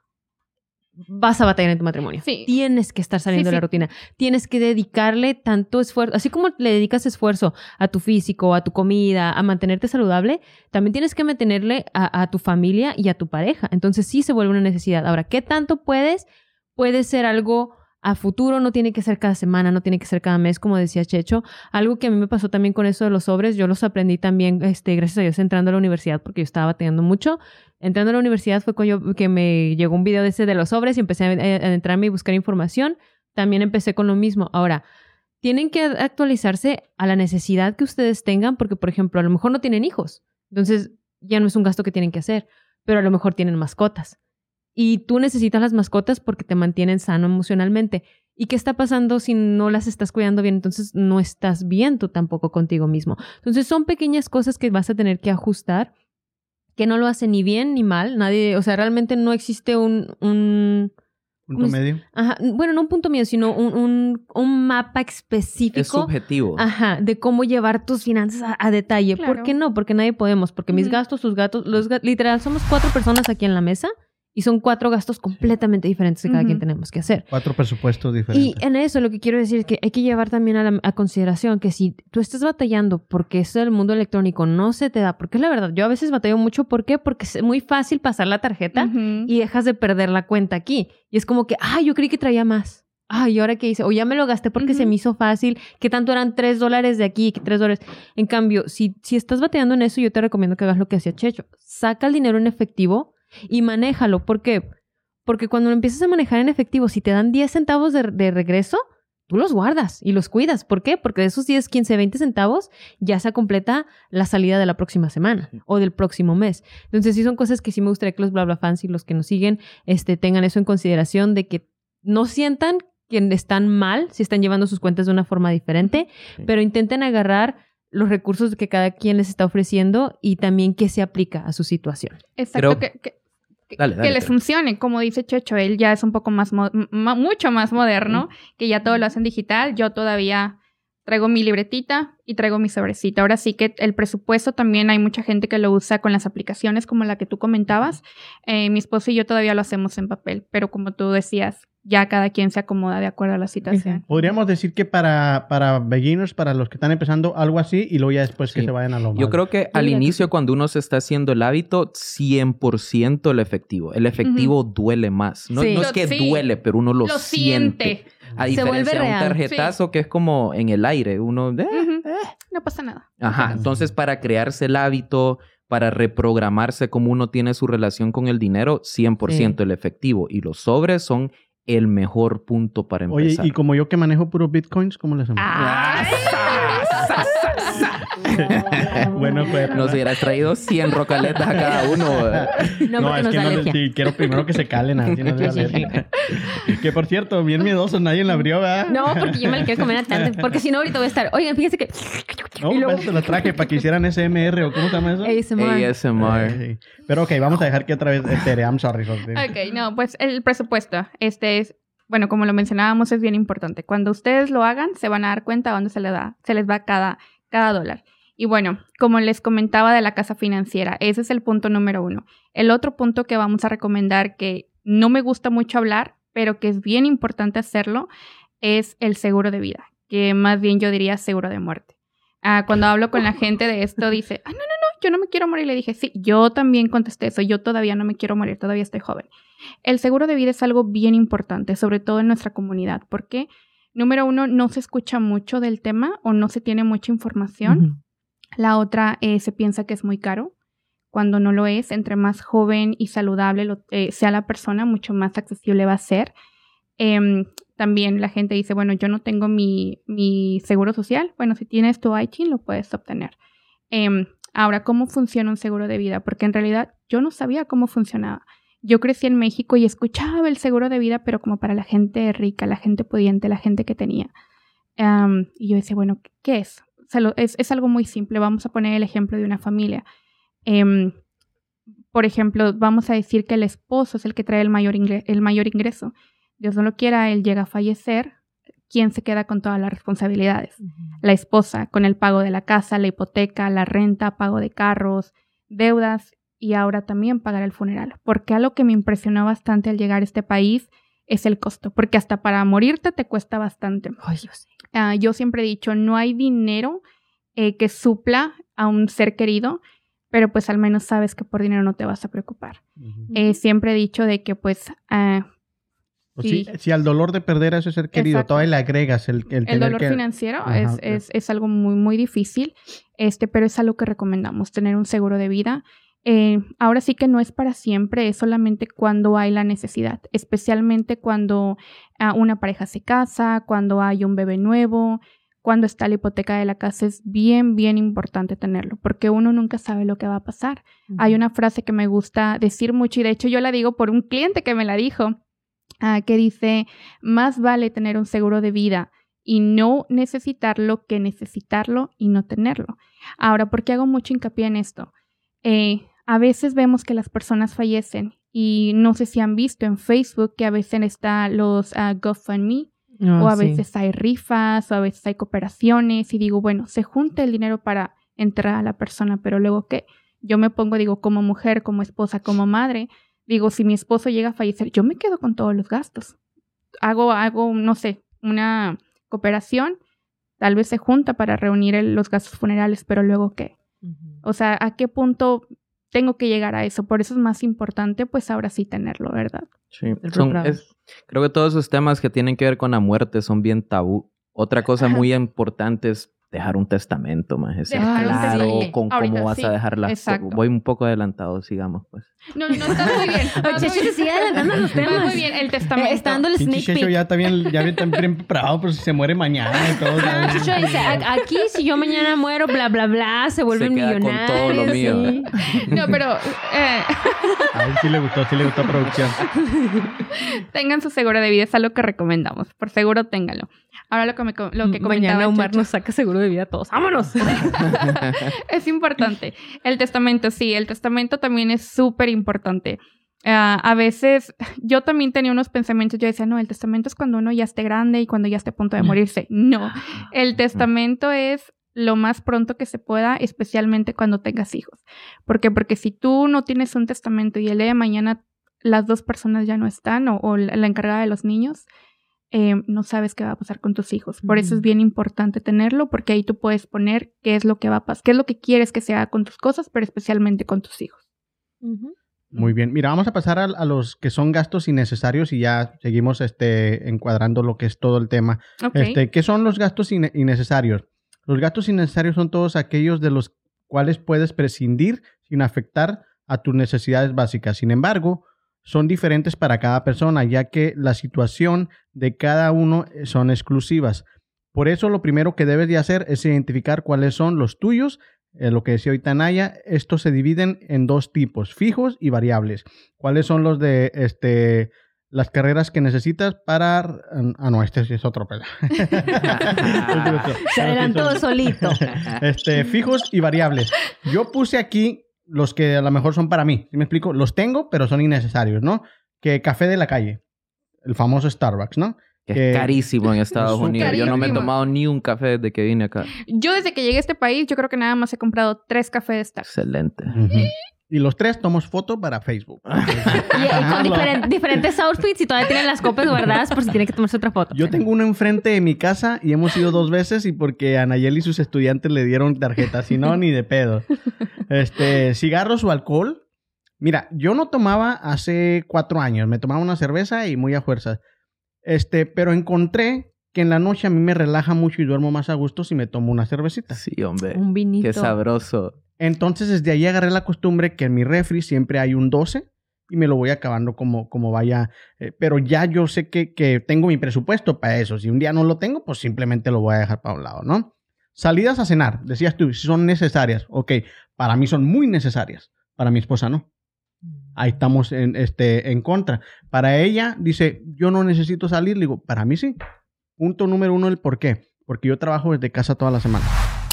Vas a batallar en tu matrimonio. Sí. Tienes que estar saliendo Sí, de la sí. rutina. Tienes que dedicarle tanto esfuerzo. Así como le dedicas esfuerzo a tu físico, a tu comida, a mantenerte saludable, también tienes que mantenerle a, a tu familia y a tu pareja. Entonces sí se vuelve una necesidad. Ahora, ¿qué tanto puedes? Puede ser algo a futuro, no tiene que ser cada semana, no tiene que ser cada mes, como decía Checho. Algo que a mí me pasó también con eso de los sobres, yo los aprendí también, este, gracias a Dios, entrando a la universidad, porque yo estaba batallando mucho. Entrando a la universidad fue cuando yo- que me llegó un video de ese de los sobres y empecé a, a entrarme y buscar información. También empecé con lo mismo. Ahora, tienen que actualizarse a la necesidad que ustedes tengan, porque, por ejemplo, a lo mejor no tienen hijos. Entonces, ya no es un gasto que tienen que hacer, pero a lo mejor tienen mascotas. Y tú necesitas las mascotas porque te mantienen sano emocionalmente. ¿Y qué está pasando si no las estás cuidando bien? Entonces no estás bien tú tampoco contigo mismo. Entonces son pequeñas cosas que vas a tener que ajustar, que no lo hacen ni bien ni mal. Nadie, o sea, realmente no existe un, un Punto medio. ajá, bueno, no un punto mío, sino un, un, un mapa Es específico. subjetivo. Ajá, de cómo llevar tus finanzas a, a detalle. Claro. ¿Por qué no? Porque nadie podemos. Porque mis gastos, tus gastos, los literal, somos cuatro personas aquí en la mesa y son cuatro gastos completamente diferentes que cada quien tenemos que hacer. Cuatro presupuestos Y diferentes. en eso lo que quiero decir es que hay que llevar también a, la- a consideración que si tú estás batallando porque eso del mundo electrónico no se te da, porque es la verdad, yo a veces batallo mucho, ¿por qué? Porque es muy fácil pasar la tarjeta y dejas de perder la cuenta aquí. Y es como que, ay, yo creí que traía más. Ay, ¿y ahora qué hice? O ya me lo gasté porque se me hizo fácil. que tanto eran tres dólares de aquí? que tres dólares? En cambio, si, si estás bateando en eso, yo te recomiendo que hagas lo que hacía Checho. Saca el dinero en efectivo y manéjalo. ¿Por qué? Porque cuando lo empiezas a manejar en efectivo, si te dan 10 centavos de, de regreso, tú los guardas y los cuidas. ¿Por qué? Porque de esos 10, 15, 20 centavos ya se completa la salida de la próxima semana o del próximo mes. Entonces, sí son cosas que sí me gustaría que los bla bla fans y los que nos siguen este, tengan eso en consideración de que no sientan que están mal si están llevando sus cuentas de una forma diferente, Sí. pero intenten agarrar los recursos que cada quien les está ofreciendo y también qué se aplica a su situación. Exacto, Creo- que, que- que- Dale, que dale, les funcione. Como dice Checho, él ya es un poco más, mucho más moderno, que ya todo lo hacen digital. Yo todavía traigo mi libretita y traigo mi sobrecito. Ahora sí que el presupuesto también hay mucha gente que lo usa con las aplicaciones como la que tú comentabas. Eh, mi esposo y yo todavía lo hacemos en papel, pero como tú decías, ya cada quien se acomoda de acuerdo a la situación. Podríamos decir que para, para beginners, para los que están empezando, algo así y luego ya después que Sí. se vayan a lo Yo más- creo que al inicio, cuando uno se está haciendo el hábito, 100% el efectivo. El efectivo duele más. No, Sí. no es Lo- que sí. duele, pero uno lo, Lo siente. siente. A diferencia de un tarjetazo que es como en el aire. Uno... eh, Ujú. No pasa nada. Ajá, entonces para crearse el hábito, para reprogramarse como uno tiene su relación con el dinero, 100% el efectivo. Y los sobres son el mejor punto para Oye, empezar. y como yo que manejo puros bitcoins, ¿cómo le hacemos? Bueno, pues. Nos hubieras traído 100 rocaletas a cada uno. No, es que no, alergia. sí, quiero primero que se calen así, no. Que por cierto, bien miedoso, nadie la abrió, ¿verdad? No, porque yo me la quiero comer a tanto. Porque si no, ahorita voy a estar. Oigan, fíjense que. No, y luego- te la traje para que hicieran SMR o ¿cómo se llama eso? ASMR. ASMR. Sí. Pero ok, vamos a dejar que otra vez Tere, I'm sorry. José. Ok, no, pues el presupuesto, este es, bueno, como lo mencionábamos, es bien importante. Cuando ustedes lo hagan, se van a dar cuenta dónde se les da, se les va cada, cada dólar. Y bueno, como les comentaba de la casa financiera, ese es el punto número uno. El otro punto que vamos a recomendar que no me gusta mucho hablar, pero que es bien importante hacerlo, es el seguro de vida, que más bien yo diría seguro de muerte. Ah, cuando hablo con la gente de esto, dice, ah, no, no, no, yo no me quiero morir. Le dije, sí, yo también contesté eso, yo todavía no me quiero morir, todavía estoy joven. El seguro de vida es algo bien importante, sobre todo en nuestra comunidad, porque, número uno, no se escucha mucho del tema o no se tiene mucha información. La otra, eh, se piensa que es muy caro, cuando no lo es. Entre más joven y saludable lo- eh, sea la persona, mucho más accesible va a ser. Em, también la gente dice, bueno, yo no tengo mi, mi seguro social. Bueno, si tienes tu ITIN, lo puedes obtener. Em, ahora, ¿cómo funciona un seguro de vida? Porque en realidad yo no sabía cómo funcionaba. Yo crecí en México y escuchaba el seguro de vida, pero como para la gente rica, la gente pudiente, la gente que tenía. Y yo decía, bueno, ¿qué es? O sea, lo- es, es algo muy simple. Vamos a poner el ejemplo de una familia. Em, por ejemplo, vamos a decir que el esposo es el que trae el mayor, ingre- el mayor ingreso. Dios no lo quiera, él llega a fallecer. ¿Quién se queda con todas las responsabilidades? La esposa, con el pago de la casa, la hipoteca, la renta, pago de carros, deudas y ahora también pagar el funeral. Porque algo que me impresionó bastante al llegar a este país es el costo, porque hasta para morirte te cuesta bastante. Ay, yo sé. Ah, yo siempre he dicho, no hay dinero eh, que supla a un ser querido, pero pues al menos sabes que por dinero no te vas a preocupar. Eh, siempre he dicho de que pues sí, sí. si al dolor de perder a ese ser querido Exacto. todavía le agregas el, el, el dolor que- financiero Ajá, es, es, es algo muy, muy difícil, este, pero es algo que recomendamos, tener un seguro de vida. Eh, ahora sí que no es para siempre, es solamente cuando hay la necesidad, especialmente cuando ah, una pareja se casa, cuando hay un bebé nuevo, cuando está la hipoteca de la casa, es bien, bien importante tenerlo, porque uno nunca sabe lo que va a pasar. Hay una frase que me gusta decir mucho y de hecho yo la digo por un cliente que me la dijo, ah, que dice, más vale tener un seguro de vida y no necesitarlo que necesitarlo y no tenerlo. Ahora, ¿por qué hago mucho hincapié en esto? Eh, a veces vemos que las personas fallecen y no sé si han visto en Facebook que a veces están los ah, GoFundMe No, o a sí. veces hay rifas o a veces hay cooperaciones y digo, bueno, se junta el dinero para enterrar a la persona, pero luego qué? Yo me pongo, digo, como mujer, como esposa, como madre, digo, si mi esposo llega a fallecer, yo me quedo con todos los gastos. Hago, hago, no sé, una cooperación, tal vez se junta para reunir el- los gastos funerales, pero luego qué? O sea, ¿a qué punto tengo que llegar a eso? Por eso es más importante, pues ahora sí tenerlo, ¿verdad? Sí, son- es- creo que todos esos temas que tienen que ver con la muerte son bien tabú. Otra cosa Ajá. muy importante es dejar un testamento, más es claro con Ahorita cómo vas sí, a dejar las exacto. Voy un poco adelantado, sigamos pues. No, no, está muy bien. Checho sigue adelantando los muy el testamento. Está dando el sneak Checho peek. ya está bien, ya bien, bien preparado por si se muere mañana y todo. Ah, dice, "A- aquí si yo mañana muero, bla, bla, bla, se vuelven queda con millonarios. todo lo mío. sí. No, pero eh, A él sí le gustó, sí le gustó producción. tengan su seguro de vida, es algo que recomendamos. Por seguro, ténganlo. Ahora lo que, me, lo que comentaba Mañana Omar Checho. nos saca seguro de vida a todos. ¡Vámonos! es importante. El testamento, sí, el testamento también es súper importante. Ah, a veces yo también tenía unos pensamientos, yo decía, no, el testamento es cuando uno ya esté grande y cuando ya esté a punto de morirse. No, el testamento es lo más pronto que se pueda, especialmente cuando tengas hijos. ¿Por qué? Porque si tú no tienes un testamento y el día de mañana las dos personas ya no están o, o la encargada de los niños, eh, no sabes qué va a pasar con tus hijos. Por eso es bien importante tenerlo, porque ahí tú puedes poner qué es lo que va a pasar, qué es lo que quieres que se haga con tus cosas, pero especialmente con tus hijos. Muy bien. Mira, vamos a pasar a, a los que son gastos innecesarios y ya seguimos este, encuadrando lo que es todo el tema. Este, ¿Qué son los gastos inne- innecesarios? Los gastos innecesarios son todos aquellos de los cuales puedes prescindir sin afectar a tus necesidades básicas. Sin embargo, son diferentes para cada persona, ya que la situación de cada uno eh, son exclusivas. Por eso lo primero que debes de hacer es identificar cuáles son los tuyos. Eh, lo que decía ahorita Naya, estos se dividen en dos tipos, fijos y variables. ¿Cuáles son los de este las carreras que necesitas para ah no, este sí es otro pela. Se adelantó solito. Este, fijos y variables. Yo puse aquí los que a lo mejor son para mí. ¿Sí me explico? Los tengo, pero son innecesarios, ¿no? Que café de la calle. El famoso Starbucks, ¿no? Que Que- es carísimo en Estados Es un Unidos. Yo no me he tomado ni un café desde que vine acá. Yo desde que llegué a este país, yo creo que nada más he comprado tres cafés de Starbucks. Excelente. Y los tres tomamos foto para Facebook. Y, y con diferen- diferentes outfits y todavía tienen las copas guardadas por si tiene que tomarse otra foto. Yo tengo uno enfrente de mi casa y hemos ido dos veces y porque a Nayeli y sus estudiantes le dieron tarjeta, si no, ni de pedo. Este, cigarros o alcohol. Mira, yo no tomaba hace cuatro años, me tomaba una cerveza y muy a fuerzas. Este, pero encontré que en la noche a mí me relaja mucho y duermo más a gusto si me tomo una cervecita. Sí, hombre. Un vinito. Qué sabroso. Entonces, desde ahí agarré la costumbre que en mi refri siempre hay un 12 y me lo voy acabando como, como vaya. Eh, pero ya yo sé que, que tengo mi presupuesto para eso. Si un día no lo tengo, pues simplemente lo voy a dejar para un lado, ¿no? Salidas a cenar, decías tú, si son necesarias. Ok, para mí son muy necesarias. Para mi esposa no. Ahí estamos en, este, en contra. Para ella, dice, yo no necesito salir. Le digo, para mí sí. Punto número uno, el por qué. Porque yo trabajo desde casa toda la semana.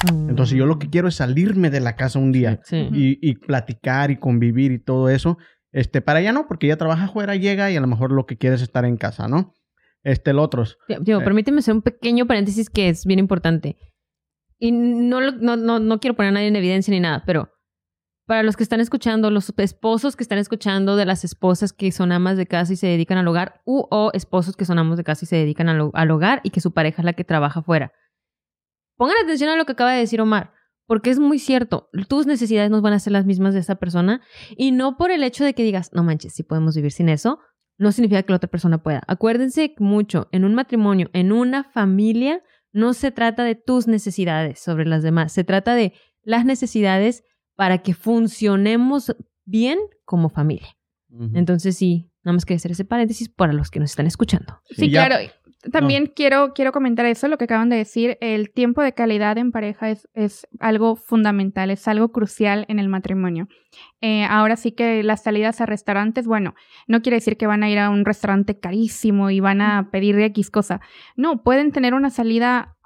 Entonces yo lo que quiero es salirme de la casa un día Sí. y, y platicar y convivir y todo eso. Este, para ella no, porque ella trabaja afuera, llega y a lo mejor lo que quiere es estar en casa, ¿no? Este, el. Digo, Eh. permíteme hacer un pequeño paréntesis que es bien importante. Y no, lo- no, no, no quiero poner a nadie en evidencia ni nada, pero para los que están escuchando, los esposos que están escuchando de las esposas que son amas de casa y se dedican al hogar, u o esposos que son amos de casa y se dedican al, al hogar y que su pareja es la que trabaja afuera. Pongan atención a lo que acaba de decir Omar, porque es muy cierto. Tus necesidades no van a ser las mismas de esa persona y no por el hecho de que digas, no manches, si podemos vivir sin eso, no significa que la otra persona pueda. Acuérdense mucho, en un matrimonio, en una familia, no se trata de tus necesidades sobre las demás, se trata de las necesidades para que funcionemos bien como familia. Entonces sí, nada más quería hacer ese paréntesis para los que nos están escuchando. Sí, claro. También quiero, quiero comentar eso, lo que acaban de decir. El tiempo de calidad en pareja es, es algo fundamental, es algo crucial en el matrimonio. Eh, ahora sí que las salidas a restaurantes, bueno, no quiere decir que van a ir a un restaurante carísimo y van a pedir X cosa. No, pueden tener una salida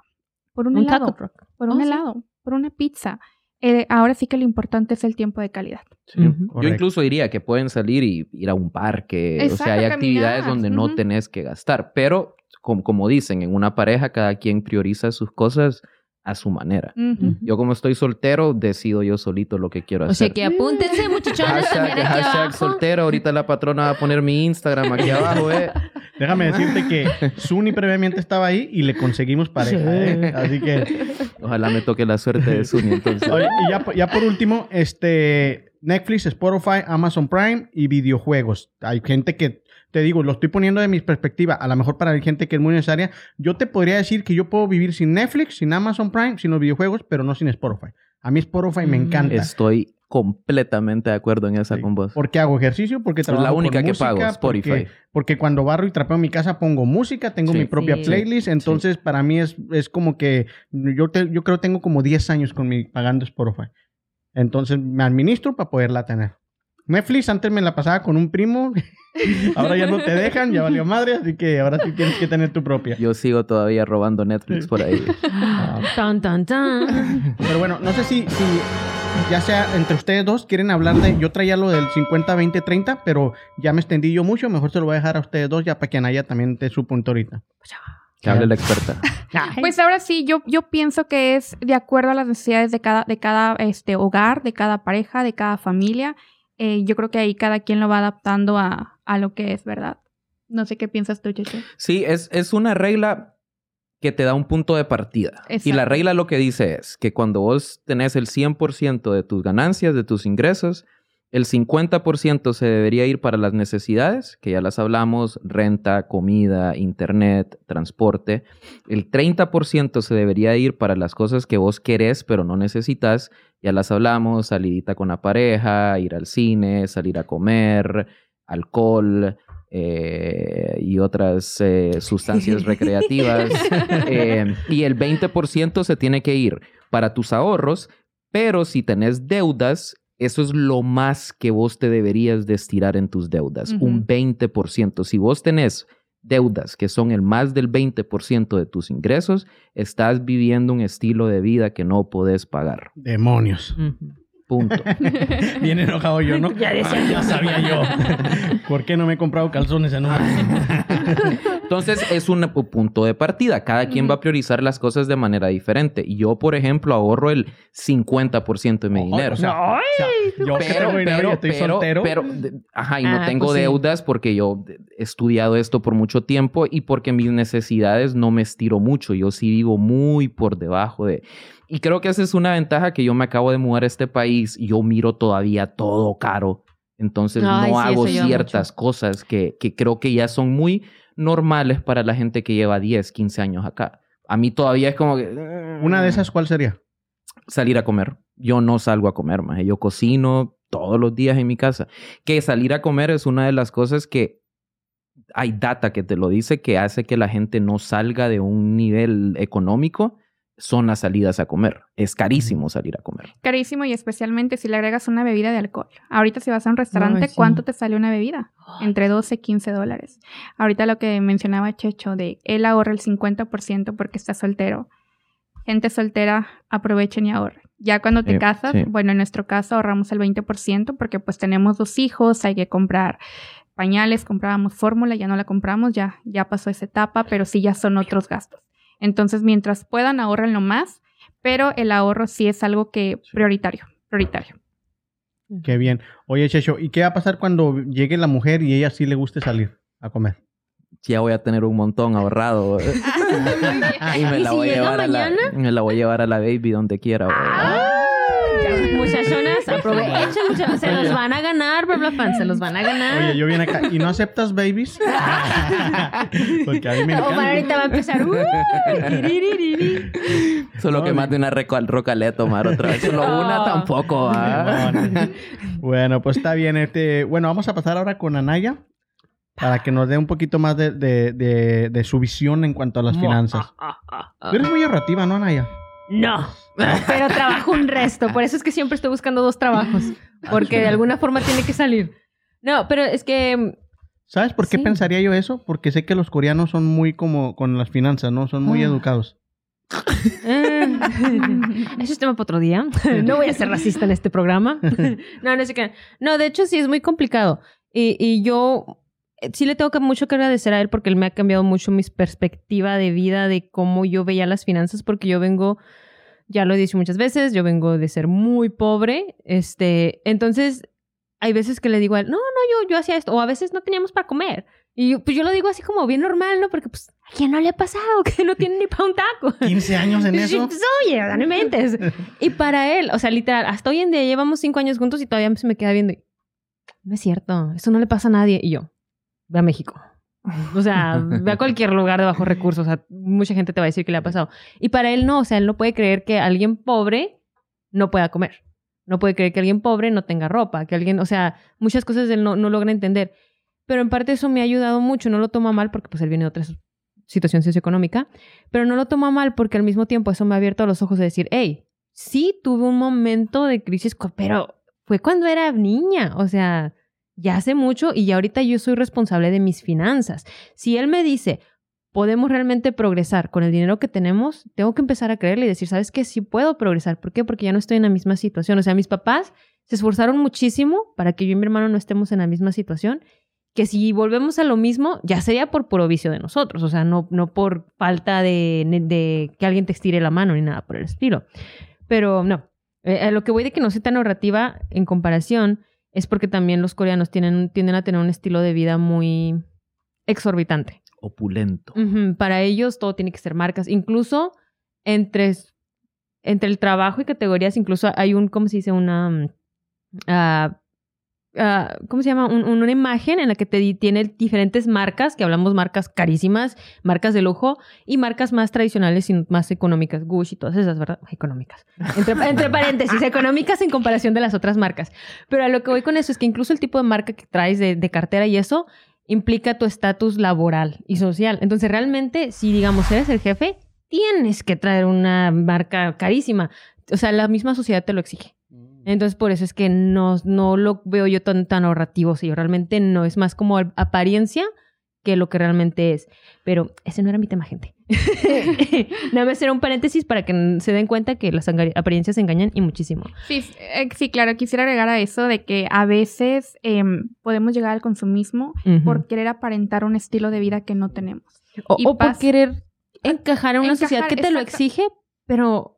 por un, Un helado, taco truck. por un Oh, sí. helado, por una pizza. Eh, ahora sí que lo importante es el tiempo de calidad. Sí, Ujú. Yo correcto. incluso diría que pueden salir y ir a un parque. o Exacto, sea, hay caminar, actividades donde no ujú. tenés que gastar. Pero, como, como dicen, en una pareja cada quien prioriza sus cosas a su manera. Ujú. Yo como estoy soltero, decido yo solito lo que quiero O sea hacer. que apúntense, muchachones, también Hashtag, aquí hashtag abajo. soltero. Ahorita la patrona va a poner mi Instagram aquí abajo, eh. Déjame decirte que Suni previamente estaba ahí y le conseguimos pareja. ¿eh? Así que Ojalá me toque la suerte de Suni entonces. Oye, y ya, ya por último, este Netflix, Spotify, Amazon Prime y videojuegos. Hay gente que, te digo, lo estoy poniendo de mi perspectiva, a lo mejor para la gente que es muy necesaria. Yo te podría decir que yo puedo vivir sin Netflix, sin Amazon Prime, sin los videojuegos, pero no sin Spotify. A mí Spotify me Mm. encanta. Estoy completamente de acuerdo en esa Sí. con vos. Porque hago ejercicio, porque Es trabajo la con única que música, pago, Spotify. Porque, porque cuando barro y trapeo mi casa pongo música, tengo Sí. mi propia Sí. playlist, entonces para mí es, es como que yo, te- yo creo que tengo como 10 años con mi pagando Spotify. Entonces me administro para poderla tener. Netflix antes me la pasaba con un primo, ahora ya no te dejan, ya valió madre, así que ahora sí tienes que tener tu propia. Yo sigo todavía robando Netflix por ahí. Tan, tan, tan. Pero bueno, no sé si, si ya sea entre ustedes dos, quieren hablar de. Yo traía lo del 50, 20, 30, pero ya me extendí yo mucho. Mejor se lo voy a dejar a ustedes dos, ya para que Anaya también te su punto ahorita. Que hable la experta. Pues ahora sí, yo, yo pienso que es de acuerdo a las necesidades de cada, de cada este, hogar, de cada pareja, de cada familia. Eh, yo creo que ahí cada quien lo va adaptando a, a lo que es, ¿verdad? No sé qué piensas tú, Cheche. Sí, es, es una regla que te da un punto de partida. Y la regla lo que dice es que cuando vos tenés el 100% de tus ganancias, de tus ingresos, el 50% se debería ir para las necesidades, que ya las hablamos, renta, comida, internet, transporte. El 30% se debería ir para las cosas que vos querés pero no necesitas. Ya las hablamos, salidita con la pareja, ir al cine, salir a comer, alcohol, eh, y otras eh, sustancias recreativas. Eh, y el 20% se tiene que ir para tus ahorros, pero si tenés deudas, eso es lo más que vos te deberías de estirar en tus deudas, Ujú. un 20%. Si vos tenés deudas que son el más del 20% de tus ingresos, estás viviendo un estilo de vida que no podés pagar. Demonios. Punto. Bien enojado yo, ¿no? Ya decía Ay, yo. sabía yo. ¿Por qué no me he comprado calzones en una? Entonces es un pu- punto de partida. Cada quien va a priorizar las cosas de manera diferente. Yo, por ejemplo, ahorro el 50% de mi dinero. O sea, o sea, yo dinero estoy soltero. pero, ajá, y no Ah, tengo pues sí. deudas porque yo he estudiado esto por mucho tiempo y porque mis necesidades no me estiro mucho. Yo sí vivo muy por debajo de... Y creo que esa es una ventaja que yo me acabo de mudar a este país y yo miro todavía todo caro. Entonces Ay, no sí, hago ciertas cosas que, que creo que ya son muy normales para la gente que lleva 10, 15 años acá. A mí todavía es como que... Una de esas, ¿cuál sería? salir a comer. Yo no salgo a comer, más. Yo cocino todos los días en mi casa. Que salir a comer es una de las cosas que hay data que te lo dice que hace que la gente no salga de un nivel económico. Son las salidas a comer. Es carísimo salir a comer. Carísimo y especialmente si le agregas una bebida de alcohol. Ahorita si vas a un restaurante, Ay, sí. ¿cuánto te sale una bebida? Entre 12 y 15 dólares. Ahorita lo que mencionaba Checho de él ahorra el 50% porque está soltero. Gente soltera, aprovechen y ahorren. Ya cuando te Sí, casas, sí. bueno, en nuestro caso ahorramos el 20% porque pues tenemos dos hijos, hay que comprar pañales, comprábamos fórmula, ya no la compramos, ya, ya pasó esa etapa, pero sí ya son otros gastos. Entonces, mientras puedan, ahorren lo más, pero el ahorro sí es algo que prioritario, prioritario. Qué bien. Oye, Checho, ¿y qué va a pasar cuando llegue la mujer y ella sí le guste salir a comer? Ya voy a tener un montón ahorrado. y me ¿Y la si voy a llega llevar a la, mañana? me la voy a llevar a la baby donde quiera. Ya, muchachonas, aprovechen, muchachos. Se los van a ganar, bla, bla, fan. Se los van a ganar. Oye, yo vine acá. ¿Y no aceptas babies? Porque a mí me O para encanta. ahorita va a empezar. "Uh, tiriririri". Solo que No, más de una reco al rocalé a tomar otra vez. Solo una No. tampoco. ¿ah? Bueno, pues está bien. Este, bueno, vamos a pasar ahora con Anaya para que nos dé un poquito más de, de- de- de su visión en cuanto a las finanzas. Ah, ah, ah. Tú eres muy ahorrativa, ¿no, Anaya? No, pero trabajo un resto. Por eso es que siempre estoy buscando dos trabajos. Porque de alguna forma tiene que salir. No, pero es que. ¿Sabes por qué Sí. pensaría yo eso? Porque sé que los coreanos son muy como con las finanzas, ¿no? Son muy Ah. educados. eh, eso es tema para otro día. No voy a ser racista en este programa. No, no sé qué. No, de hecho sí es muy complicado. Y, y yo sí le tengo que mucho que agradecer a él porque él me ha cambiado mucho mi perspectiva de vida, de cómo yo veía las finanzas, porque yo vengo, ya lo he dicho muchas veces, yo vengo de ser muy pobre. Este, entonces, hay veces que le digo a él, no, no, yo, yo hacía esto, o a veces no teníamos para comer. Y yo, pues yo lo digo así como bien normal, ¿no? Porque pues, ¿a quién no le ha pasado que no tiene ni para un taco? 15 años en eso. pues, oye, no me mentes. Y para él, o sea, literal, hasta hoy en día llevamos cinco años juntos y todavía se me queda viendo. No es cierto, eso no le pasa a nadie. Y yo, ve a México. O sea, ve a cualquier lugar de bajos recursos. O sea, mucha gente te va a decir que le ha pasado. Y para él no, o sea, él no puede creer que alguien pobre no pueda comer. No puede creer que alguien pobre no tenga ropa, que alguien, o sea, muchas cosas él no, no logra entender. Pero en parte eso me ha ayudado mucho, no lo toma mal porque pues él viene de otra situación socioeconómica, pero no lo toma mal porque al mismo tiempo eso me ha abierto los ojos de decir, hey, sí tuve un momento de crisis, pero fue cuando era niña, o sea, ya hace mucho y ya ahorita yo soy responsable de mis finanzas. Si él me dice, podemos realmente progresar con el dinero que tenemos, tengo que empezar a creerle y decir, ¿sabes qué? Sí puedo progresar. ¿Por qué? Porque ya no estoy en la misma situación. O sea, mis papás se esforzaron muchísimo para que yo y mi hermano no estemos en la misma situación, que si volvemos a lo mismo, ya sería por puro vicio de nosotros, o sea, no, no por falta de, que alguien te estire la mano ni nada por el estilo. Pero no, eh, a lo que voy de que no sea tan narrativa en comparación es porque también los coreanos tienen, tienden a tener un estilo de vida muy exorbitante. Opulento. Para ellos todo tiene que ser marcas. Incluso entre, entre el trabajo y categorías, incluso hay un, ¿cómo se dice? Una... mm, ah, ¿Cómo se llama? Un- un- una imagen en la que te tiene diferentes marcas, que hablamos marcas carísimas, marcas de lujo y marcas más tradicionales y más económicas. Gucci y todas esas, ¿verdad? Económicas. Entre, entre paréntesis, económicas en comparación de las otras marcas. Pero a lo que voy con eso es que incluso el tipo de marca que traes de, de cartera y eso implica tu estatus laboral y social. Entonces, realmente, si digamos eres el jefe, tienes que traer una marca carísima. O sea, la misma sociedad te lo exige. Entonces, por eso es que no, no lo veo yo tan, tan ahorrativo. Sí, realmente no. Es más como apariencia que lo que realmente es. Pero ese no era mi tema, gente. Nada más era un paréntesis para que se den cuenta que las apariencias engañan y muchísimo. Sí, eh, sí, claro, quisiera agregar a eso de que a veces em, podemos llegar al consumismo por querer aparentar un estilo de vida que no tenemos. O, o por querer encajar en una Encajar, sociedad que te lo exige, pero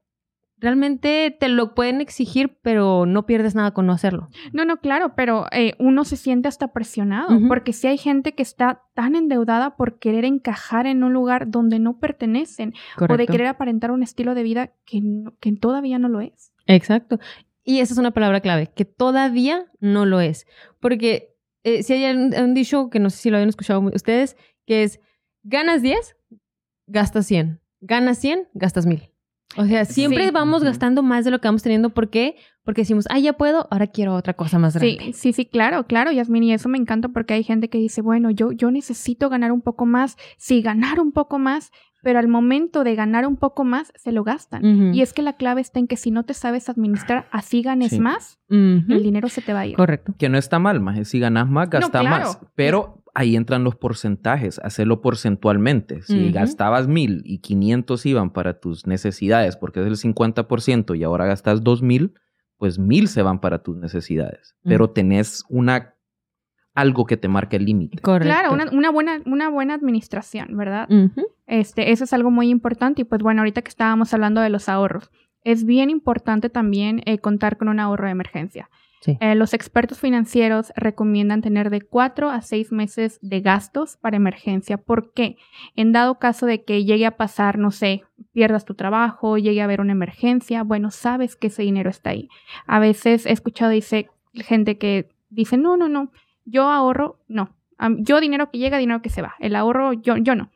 realmente te lo pueden exigir, pero no pierdes nada con no hacerlo. No, no, claro, pero eh, uno se siente hasta presionado, porque si hay gente que está tan endeudada por querer encajar en un lugar donde no pertenecen o de querer aparentar un estilo de vida que, no- que todavía no lo es. Exacto. Y esa es una palabra clave, que todavía no lo es. Porque eh, si hay un, un dicho que no sé si lo habían escuchado ustedes, que es, ganas 10, gastas 100. Ganas 100, gastas 1000. O sea, siempre Sí. vamos gastando más de lo que vamos teniendo. ¿Por qué? Porque decimos, ah, ya puedo, ahora quiero otra cosa más grande. Sí, sí, sí, claro, claro, Yasmin, y eso me encanta porque hay gente que dice, bueno, yo, yo necesito ganar un poco más, sí, ganar un poco más, pero al momento de ganar un poco más, se lo gastan. Y es que la clave está en que si no te sabes administrar, así ganes Sí. más, el dinero se te va a ir. Correcto. Que no está mal, más. Si ganas más, gastas claro. más. Pero ahí entran los porcentajes, hacerlo porcentualmente. Si gastabas mil y 500 iban para tus necesidades, porque es el 50% y ahora gastas dos mil, pues mil se van para tus necesidades. Pero Ujú. tenés una algo que te marque el límite. Claro, una, una buena, una buena administración, ¿verdad? Este, eso es algo muy importante. Y pues bueno, ahorita que estábamos hablando de los ahorros, es bien importante también eh, contar con un ahorro de emergencia. Eh, los expertos financieros recomiendan tener de cuatro a seis meses de gastos para emergencia. ¿Por qué? En dado caso de que llegue a pasar, no sé, pierdas tu trabajo, llegue a haber una emergencia, bueno, sabes que ese dinero está ahí. A veces he escuchado, dice gente que dice, no, no, no, yo ahorro, no. Yo dinero que llega, dinero que se va. El ahorro, yo, yo no.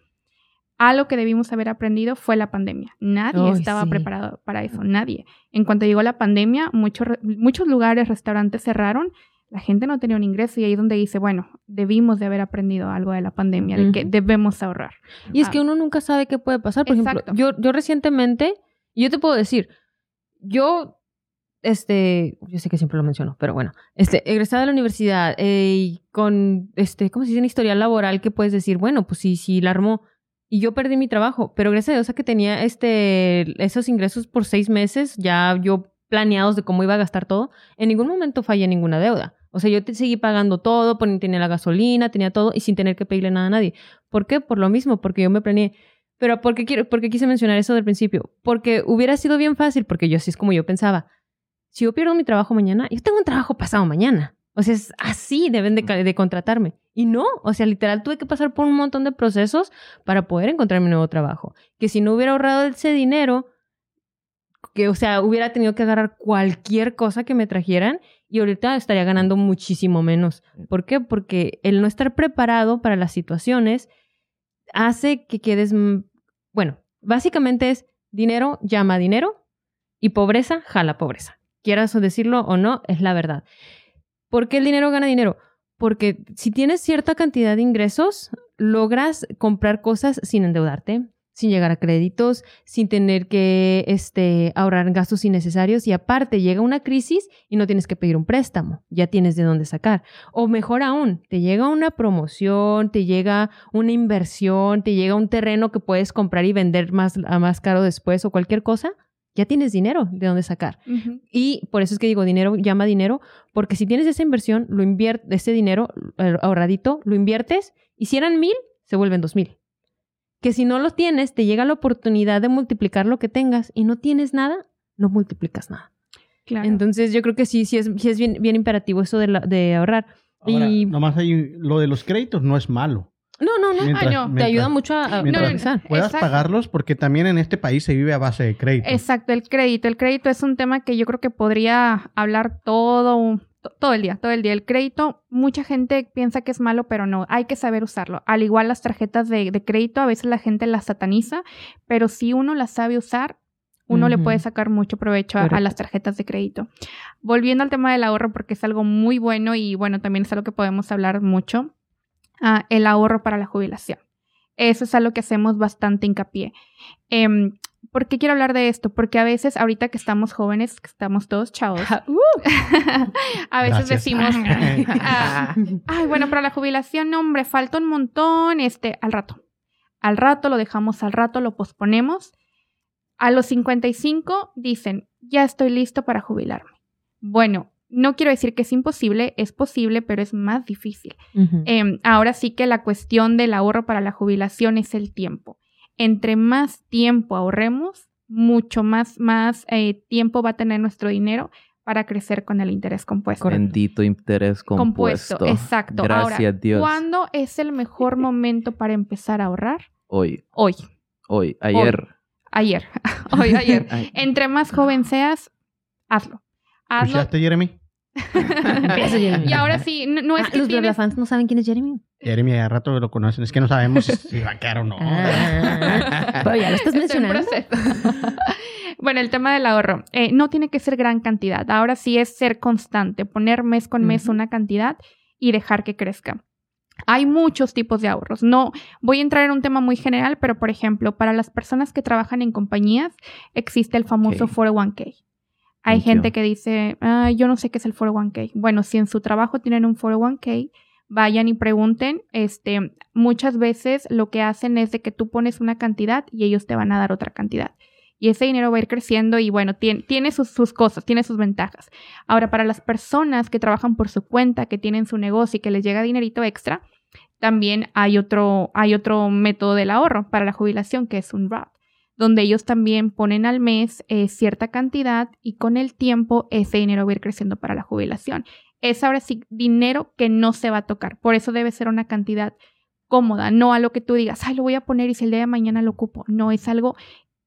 Algo que debimos haber aprendido fue la pandemia. Nadie estaba sí. preparado para eso, nadie. En cuanto llegó la pandemia, muchos, re- muchos lugares, restaurantes cerraron, la gente no tenía un ingreso y ahí es donde dice, bueno, debimos de haber aprendido algo de la pandemia, de que debemos ahorrar. Y es Ah. que uno nunca sabe qué puede pasar. Por Exacto. ejemplo, yo, yo recientemente, y yo te puedo decir, yo, este, yo sé que siempre lo menciono, pero bueno, este, egresada de la universidad eh, y con, este, ¿cómo se dice? Un historial laboral que puedes decir, bueno, pues sí, sí, la armó. Y yo perdí mi trabajo, pero gracias a Dios a que tenía este, esos ingresos por seis meses, ya yo planeados de cómo iba a gastar todo, en ningún momento fallé ninguna deuda. O sea, yo te seguí pagando todo, tenía la gasolina, tenía todo y sin tener que pedirle nada a nadie. ¿Por qué? Por lo mismo, porque yo me planeé. Pero ¿por qué, quiero, por qué quise mencionar eso del principio? Porque hubiera sido bien fácil, porque yo así es como yo pensaba. Si yo pierdo mi trabajo mañana, yo tengo un trabajo pasado mañana. O sea, es así, deben de, ca- de contratarme. Y no, o sea, literal tuve que pasar por un montón de procesos para poder encontrar mi nuevo trabajo. Que si no hubiera ahorrado ese dinero, que, o sea, hubiera tenido que agarrar cualquier cosa que me trajeran y ahorita estaría ganando muchísimo menos. ¿Por qué? Porque el no estar preparado para las situaciones hace que quedes, mm, bueno, básicamente es dinero llama dinero y pobreza jala pobreza. Quieras decirlo o no, es la verdad. ¿Por qué el dinero gana dinero? Porque si tienes cierta cantidad de ingresos, logras comprar cosas sin endeudarte. sin llegar a créditos, sin tener que este, ahorrar gastos innecesarios y aparte llega una crisis y no tienes que pedir un préstamo, ya tienes de dónde sacar. O mejor aún, te llega una promoción, te llega una inversión, te llega un terreno que puedes comprar y vender más, a más caro después o cualquier cosa, ya tienes dinero de dónde sacar. Y por eso es que digo, dinero llama dinero, porque si tienes esa inversión, lo inviertes, ese dinero ahorradito, lo inviertes, y si eran mil, se vuelven dos mil. Que si no lo tienes, te llega la oportunidad de multiplicar lo que tengas y no tienes nada, no multiplicas nada. Claro. Entonces yo creo que sí, sí es, sí es bien, bien imperativo eso de, la- de ahorrar. Ahora, y nomás hay lo de los créditos no es malo. No, no, no, Mientras- no, te ayuda mucho a, a mientras organizar. puedas Exacto. pagarlos porque también en este país se vive a base de crédito. Exacto, el crédito. El crédito es un tema que yo creo que podría hablar todo, todo el día, todo el día. El crédito, mucha gente piensa que es malo, pero no, hay que saber usarlo. Al igual las tarjetas de, de crédito, a veces la gente las sataniza, pero si uno las sabe usar, uno le puede sacar mucho provecho a- las tarjetas de crédito. Volviendo al tema del ahorro, porque es algo muy bueno y bueno, también es algo que podemos hablar mucho, ah, el ahorro para la jubilación. Eso es algo que hacemos bastante hincapié. Em, ¿Por qué quiero hablar de esto? Porque a veces, ahorita que estamos jóvenes, que estamos todos chavos, a veces Gracias. decimos, ah, ay, bueno, para la jubilación, no, hombre, falta un montón, este, al rato. Al rato lo dejamos, al rato lo posponemos. A los 55 dicen, ya estoy listo para jubilarme. Bueno, no quiero decir que es imposible, es posible, pero es más difícil. Em, ahora sí que la cuestión del ahorro para la jubilación es el tiempo. Entre más tiempo ahorremos, mucho más, más eh, tiempo va a tener nuestro dinero para crecer con el interés compuesto. Bendito interés compuesto. Compuesto, exacto. Gracias Ahora, Dios. ¿Cuándo es el mejor momento para empezar a ahorrar? Hoy, Hoy, hoy, ayer. ayer, hoy, ayer. Ay, Entre más joven seas, hazlo. Hazlo. ¿Escuchaste, Jeremy? Y ahora sí, no, no es Ah, que los tienes... fans no saben quién es Jeremy. Jeremy, a rato lo conocen. Es que no sabemos si- va a quedar o no. Ah, pero ya lo estás Está en mencionando. bueno, el tema del ahorro. eh, no tiene que ser gran cantidad. Ahora sí es ser constante, poner mes con mes una cantidad y dejar que crezca. Hay muchos tipos de ahorros. No voy a entrar en un tema muy general, pero por ejemplo, para las personas que trabajan en compañías, existe el famoso Ok. 401k. Hay gente que dice, "Ah, yo no sé qué es el 401k. Bueno, si en su trabajo tienen un 401k, vayan y pregunten. Este, muchas veces lo que hacen es de que tú pones una cantidad y ellos te van a dar otra cantidad. Y ese dinero va a ir creciendo y bueno, tiene, tiene sus, sus cosas, tiene sus ventajas. Ahora, para las personas que trabajan por su cuenta, que tienen su negocio y que les llega dinerito extra, también hay otro, hay otro método del ahorro para la jubilación, que es un Roth, donde ellos también ponen al mes eh, cierta cantidad y con el tiempo ese dinero va a ir creciendo para la jubilación. Es ahora sí dinero que no se va a tocar. Por eso debe ser una cantidad cómoda, no a lo que tú digas, ay, lo voy a poner y si el día de mañana lo ocupo. No, es algo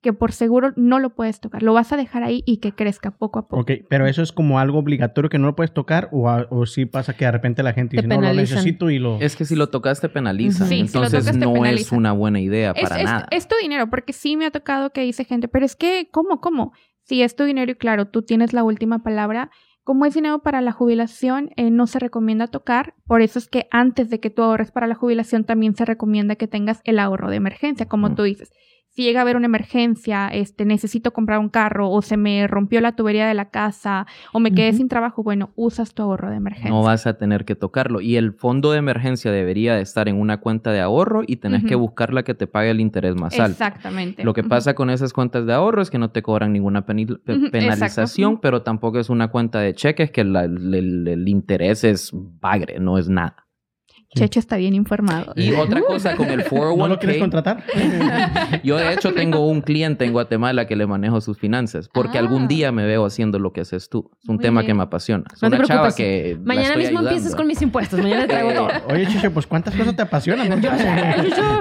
que por seguro no lo puedes tocar. Lo vas a dejar ahí y que crezca poco a poco. Ok, pero eso es como algo obligatorio que no lo puedes tocar o, a- o sí pasa que de repente la gente Te dice, no, lo penalizan. necesito y lo... Es que si lo tocas te penaliza. Ujú. Sí, si lo Entonces tocas te no es una buena idea para es- nada. es tu dinero, porque sí me ha tocado que dice gente, pero es que, ¿cómo, cómo? Si es tu dinero y claro, tú tienes la última palabra, como es dinero para la jubilación, eh, no se recomienda tocar. Por eso es que antes de que tú ahorres para la jubilación, también se recomienda que tengas el ahorro de emergencia, como tú dices. Si llega a haber una emergencia, este, necesito comprar un carro o se me rompió la tubería de la casa o me quedé sin trabajo, bueno, usas tu ahorro de emergencia. No vas a tener que tocarlo. Y el fondo de emergencia debería de estar en una cuenta de ahorro y tenés que buscar la que te pague el interés más alto. Exactamente. Lo que pasa con esas cuentas de ahorro es que no te cobran ninguna pe- penalización, pero tampoco es una cuenta de cheques que la- el, el- el interés es bagre, no es nada. Checho está bien informado. Y otra cosa con el 401k. ¿No lo quieres contratar? Yo de hecho tengo un cliente en Guatemala que le manejo sus finanzas, porque Ah. algún día me veo haciendo lo que haces tú. Es un Muy tema bien. que me apasiona. Es No te una chava que Mañana mismo ayudando. empiezas con mis impuestos. Mañana te traigo Eh, todo. Oye, Chiche, pues ¿cuántas cosas te apasionan? no?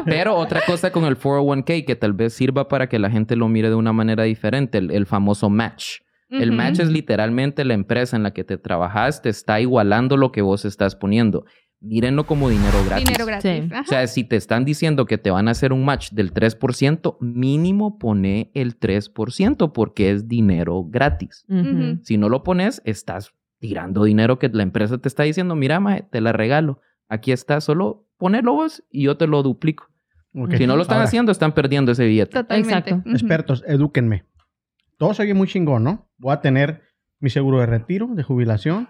Pero otra cosa con el 401k que tal vez sirva para que la gente lo mire de una manera diferente, el, el famoso match. El match es literalmente la empresa en la que te trabajas te está igualando lo que vos estás poniendo. Mírenlo como dinero gratis. Dinero gratis. Sí. O sea, si te están diciendo que te van a hacer un match del 3%, mínimo pone el 3% porque es dinero gratis. Ujú. Si no lo pones, estás tirando dinero que la empresa te está diciendo, mira, mae, te la regalo. Aquí está, solo ponelo vos y yo te lo duplico. Ok. Si no lo están Ahora, haciendo, están perdiendo ese billete. Totalmente. Exacto. Ujú. Expertos, edúquenme. Todo se oye muy chingón, ¿no? Voy a tener mi seguro de retiro, de jubilación.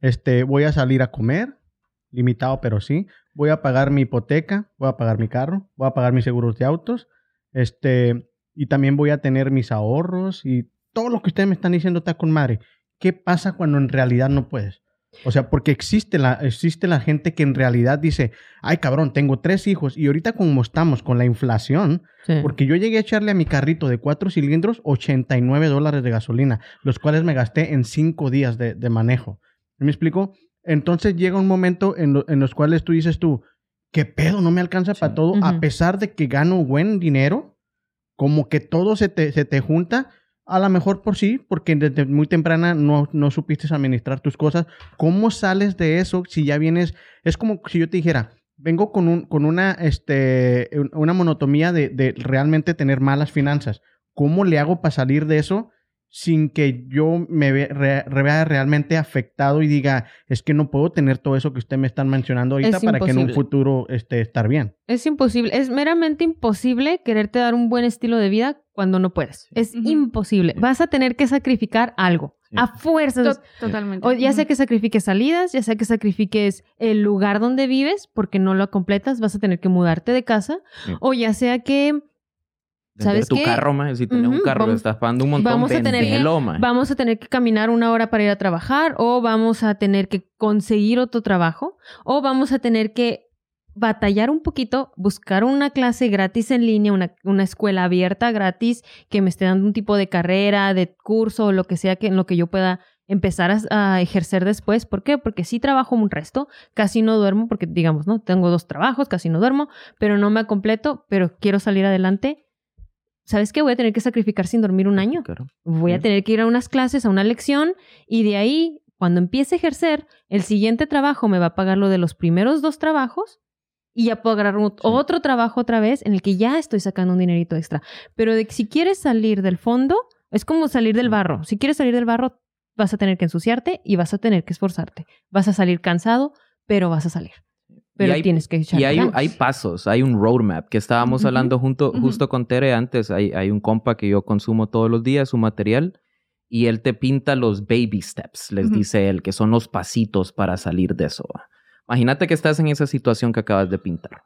Este, voy a salir a comer, limitado, pero sí. Voy a pagar mi hipoteca, voy a pagar mi carro, voy a pagar mis seguros de autos. Este, y también voy a tener mis ahorros y todo lo que ustedes me están diciendo está con madre. ¿Qué pasa cuando en realidad no puedes? O sea, porque existe la, existe la gente que en realidad dice, ay cabrón, tengo tres hijos y ahorita como estamos con la inflación, Sí. porque yo llegué a echarle a mi carrito de cuatro cilindros 89 dólares de gasolina, los cuales me gasté en cinco días de, de manejo. ¿Me explico? Entonces llega un momento en, lo- en los cuales tú dices tú, ¿qué pedo? No me alcanza Sí. para todo, a pesar de que gano buen dinero, como que todo se te, se te junta. A lo mejor por sí, porque desde muy temprana no, no supiste administrar tus cosas. ¿Cómo sales de eso si ya vienes? Es como si yo te dijera, vengo con, un, con una, este, un- una monotomía de, de realmente tener malas finanzas. ¿Cómo le hago para salir de eso sin que yo me re- vea realmente afectado y diga, es que no puedo tener todo eso que usted me están mencionando ahorita Es para que en un futuro este, estar bien? Es imposible, es meramente imposible quererte dar un buen estilo de vida cuando no puedes. Es imposible. Vas a tener que sacrificar algo. Sí. A fuerzas. To- Totalmente. O ya sea que sacrifiques salidas, ya sea que sacrifiques el lugar donde vives porque no lo completas, vas a tener que mudarte de casa. Sí. O ya sea que ¿Sabes tu qué? carro, más. Si tienes un carro, vamos- estás pagando un montón. vamos a tener que- vamos a tener que caminar una hora para ir a trabajar o vamos a tener que conseguir otro trabajo o vamos a tener que batallar un poquito, buscar una clase gratis en línea, una, una escuela abierta gratis que me esté dando un tipo de carrera, de curso o lo que sea que en lo que yo pueda empezar a, a ejercer después. ¿Por qué? Porque sí trabajo un resto, casi no duermo, porque digamos, ¿no? Tengo dos trabajos, casi no duermo, pero no me completo, pero quiero salir adelante. ¿Sabes qué? Voy a tener que sacrificar sin dormir un año Claro. voy a tener que ir a unas clases, a una lección, y de ahí, cuando empiece a ejercer, el siguiente trabajo me va a pagar lo de los primeros dos trabajos y ya puedo agarrar otro trabajo otra vez en el que ya estoy sacando un dinerito extra. Pero de que si quieres salir del fondo, es como salir del barro. Si quieres salir del barro, vas a tener que ensuciarte y vas a tener que esforzarte. Vas a salir cansado, pero vas a salir. Pero hay- tienes que echar Y hay, hay pasos, hay un roadmap que estábamos Ujú, hablando junto, ujú. justo con Tere antes. Hay, hay un compa que yo consumo todos los días, su material, y él te pinta los baby steps, les Ujú. dice él, que son los pasitos para salir de eso. Imagínate que estás en esa situación que acabas de pintar.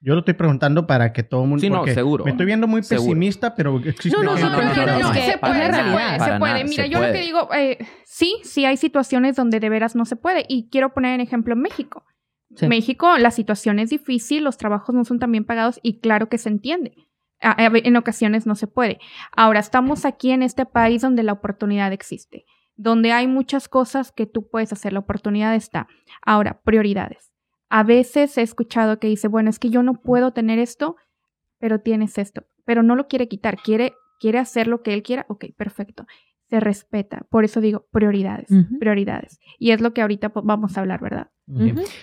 Yo lo estoy preguntando para que todo el mundo... Sí, no, seguro. Me estoy viendo muy Seguro. pesimista, pero existe... No, no, no, no, no, no, no, se puede, se puede, se puede. Mira, yo lo que digo, eh, sí, sí hay situaciones donde de veras no se puede. Y quiero poner en ejemplo México. México, la situación es difícil, los trabajos no son tan bien pagados y claro que se entiende. En ocasiones no se puede. Ahora, estamos aquí en este país donde la oportunidad existe, donde hay muchas cosas que tú puedes hacer, la oportunidad está. Ahora, prioridades. A veces he escuchado que dice, bueno, es que yo no puedo tener esto, pero tienes esto, pero no lo quiere quitar, quiere, quiere hacer lo que él quiera, ok, perfecto. Se respeta. Por eso digo prioridades, prioridades. Y es lo que ahorita vamos a hablar, ¿verdad?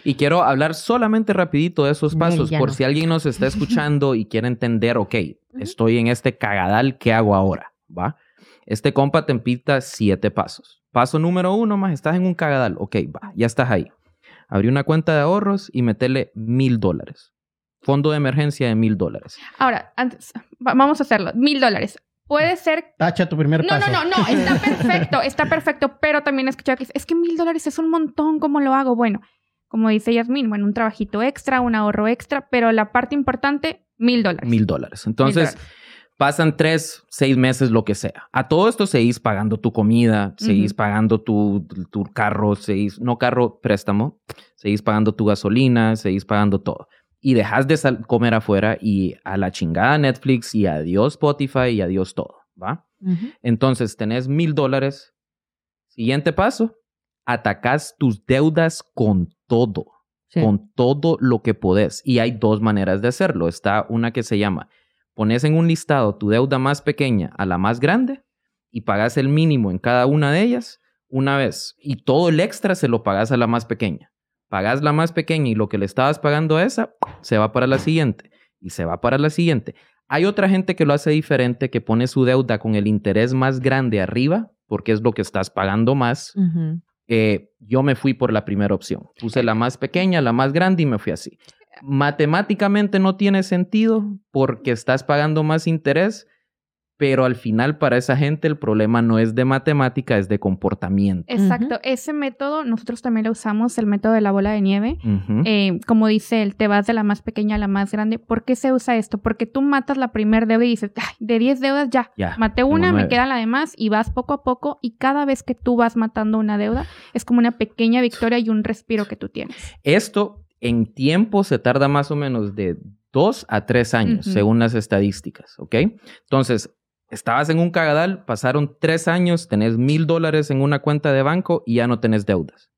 Y quiero hablar solamente rapidito de esos pasos, por no. si alguien nos está escuchando y quiere entender, ok, estoy en este cagadal, ¿qué hago ahora? ¿Va? Este compa te pinta siete pasos. Paso número uno, más estás en un cagadal, ok, va, ya estás ahí. Abrí una cuenta de ahorros y metele mil dólares. Fondo de emergencia de mil dólares. Ahora, antes, va- vamos a hacerlo. Mil dólares. Puede ser Tacha tu primer No, paso. no, no, no, está perfecto, está perfecto, pero también he escuchado que es que mil dólares es un montón, ¿cómo lo hago? Bueno, como dice Yasmin, bueno, un trabajito extra, un ahorro extra, pero la parte importante, mil dólares. Mil dólares. Entonces, pasan tres, seis meses, lo que sea. A todo esto seguís pagando tu comida, seguís pagando tu, tu carro, seguís, no carro, préstamo, seguís pagando tu gasolina, seguís pagando todo. Y dejas de comer afuera y a la chingada Netflix y adiós Spotify y adiós todo, ¿va? Entonces tenés mil dólares. Siguiente paso, atacás tus deudas con todo Sí. con todo lo que podés. Y hay dos maneras de hacerlo. Está una que se llama, pones en un listado tu deuda más pequeña a la más grande y pagas el mínimo en cada una de ellas una vez. Y todo el extra se lo pagas a la más pequeña. Pagas la más pequeña y lo que le estabas pagando a esa se va para la siguiente y se va para la siguiente. Hay otra gente que lo hace diferente, que pone su deuda con el interés más grande arriba, porque es lo que estás pagando más eh, yo me fui por la primera opción. Puse la más pequeña, la más grande y me fui así. matemáticamente no tiene sentido porque estás pagando más interés, pero al final para esa gente el problema no es de matemática, es de comportamiento. Exacto, ese método nosotros también lo usamos, el método de la bola de nieve. Eh, como dice él, te vas de la más pequeña a la más grande. ¿Por qué se usa esto? Porque tú matas la primer deuda y dices, "Ay, de 10 deudas ya, Ya, maté una, me nueve". queda la demás y vas poco a poco y cada vez que tú vas matando una deuda es como una pequeña victoria y un respiro que tú tienes. Esto en tiempo se tarda más o menos de dos a tres años, según las estadísticas, ¿ok? Entonces, estabas en un cagadal, pasaron tres años, tenés mil dólares en una cuenta de banco y ya no tenés deudas.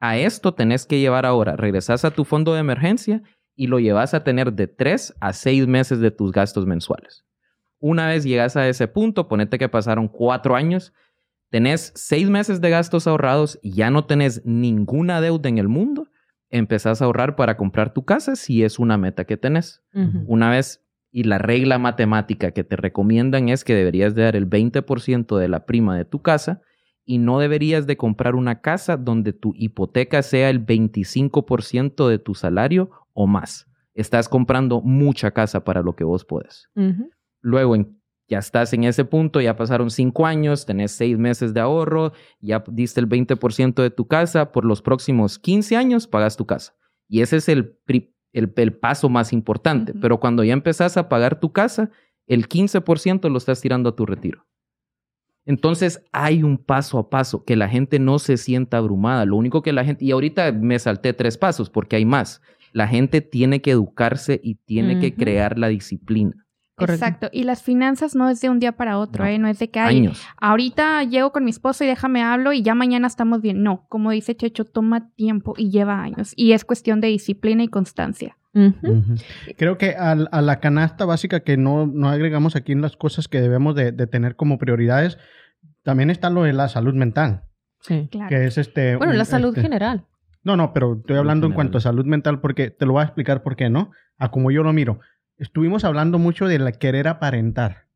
A esto tenés que llevar ahora, regresas a tu fondo de emergencia y lo llevas a tener de tres a seis meses de tus gastos mensuales. Una vez llegas a ese punto, ponete que pasaron cuatro años, tenés seis meses de gastos ahorrados y ya no tenés ninguna deuda en el mundo, empezás a ahorrar para comprar tu casa si es una meta que tenés. Una vez, y la regla matemática que te recomiendan es que deberías de dar el 20% de la prima de tu casa y no deberías de comprar una casa donde tu hipoteca sea el 25% de tu salario o más. Estás comprando mucha casa para lo que vos puedes. Ujú. Luego ya estás en ese punto, ya pasaron cinco años, tenés seis meses de ahorro, ya diste el 20% de tu casa, por los próximos 15 años pagas tu casa. Y ese es el, pri- el, el paso más importante. Pero cuando ya empezás a pagar tu casa, el 15% lo estás tirando a tu retiro. Entonces hay un paso a paso, que la gente no se sienta abrumada. Lo único que la gente, y ahorita me salté tres pasos porque hay más. La gente tiene que educarse y tiene que crear la disciplina. Correcto. Exacto. Y las finanzas no es de un día para otro, No. ¿eh? No es de que ay, Años. ahorita llego con mi esposo y déjame hablo y ya mañana estamos bien. No, como dice Checho, toma tiempo y lleva años. Y es cuestión de disciplina y constancia. Creo que a, la canasta básica que no, no agregamos aquí en las cosas que debemos de, de tener como prioridades, también está lo de la salud mental, Sí. Claro. que es este... Bueno, un- la salud este- general. No, no, pero estoy hablando en cuanto a salud mental porque te lo voy a explicar por qué, ¿no? A como yo lo miro. Estuvimos hablando mucho de la querer aparentar.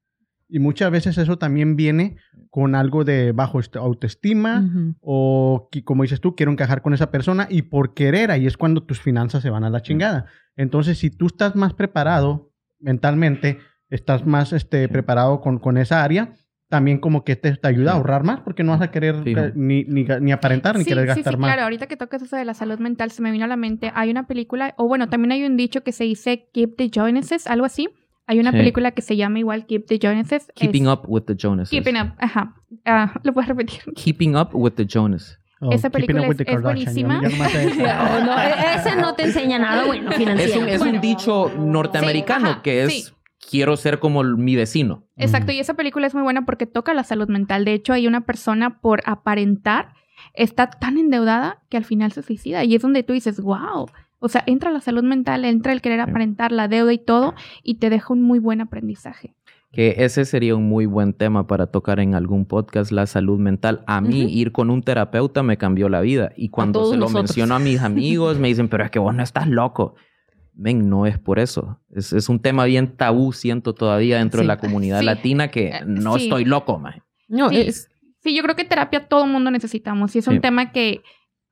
Y muchas veces eso también viene con algo de bajo est- autoestima o que, como dices tú, quiero encajar con esa persona y por querer ahí es cuando tus finanzas se van a la chingada. Entonces, si tú estás más preparado mentalmente, estás más este, preparado con, con esa área, también como que te, te ayuda a Sí. ahorrar más porque no vas a querer eh, ni, ni, ni aparentar ni Sí, querer sí, gastar sí, más. claro. Ahorita que tocas eso de la salud mental, se me vino a la mente. Hay una película, o bueno, también hay un dicho que se dice Keep the Joneses, algo así. Hay una Sí. película que se llama igual Keep the Joneses. Keeping Es- up with the Jonas. Keeping Up, ajá. Ah, ¿Lo puedes repetir? Keeping up with the Jonas. Oh, esa película es- es. Yo- buenísima. yo no, e- ese no te enseña nada bueno financiero. Es un, es un Bueno. dicho norteamericano Sí, ajá, que es sí. Quiero ser como mi vecino. Exacto, y esa película es muy buena porque toca la salud mental. De hecho, hay una persona por aparentar está tan endeudada que al final se suicida. Y es donde tú dices, wow. O sea, entra la salud mental, entra el querer aparentar la deuda y todo, y te deja un muy buen aprendizaje. Que ese sería un muy buen tema para tocar en algún podcast, la salud mental. A mí, ir con un terapeuta me cambió la vida. Y cuando se lo nosotros. menciono a mis amigos, me dicen, pero es que vos no estás loco. Ven, no es por eso. Es, es un tema bien tabú, siento todavía dentro Sí. de la comunidad Sí. latina que Eh, no sí. estoy loco, man. No, Sí. es, Sí, yo creo que terapia todo el mundo necesitamos. Y es un Sí. tema que,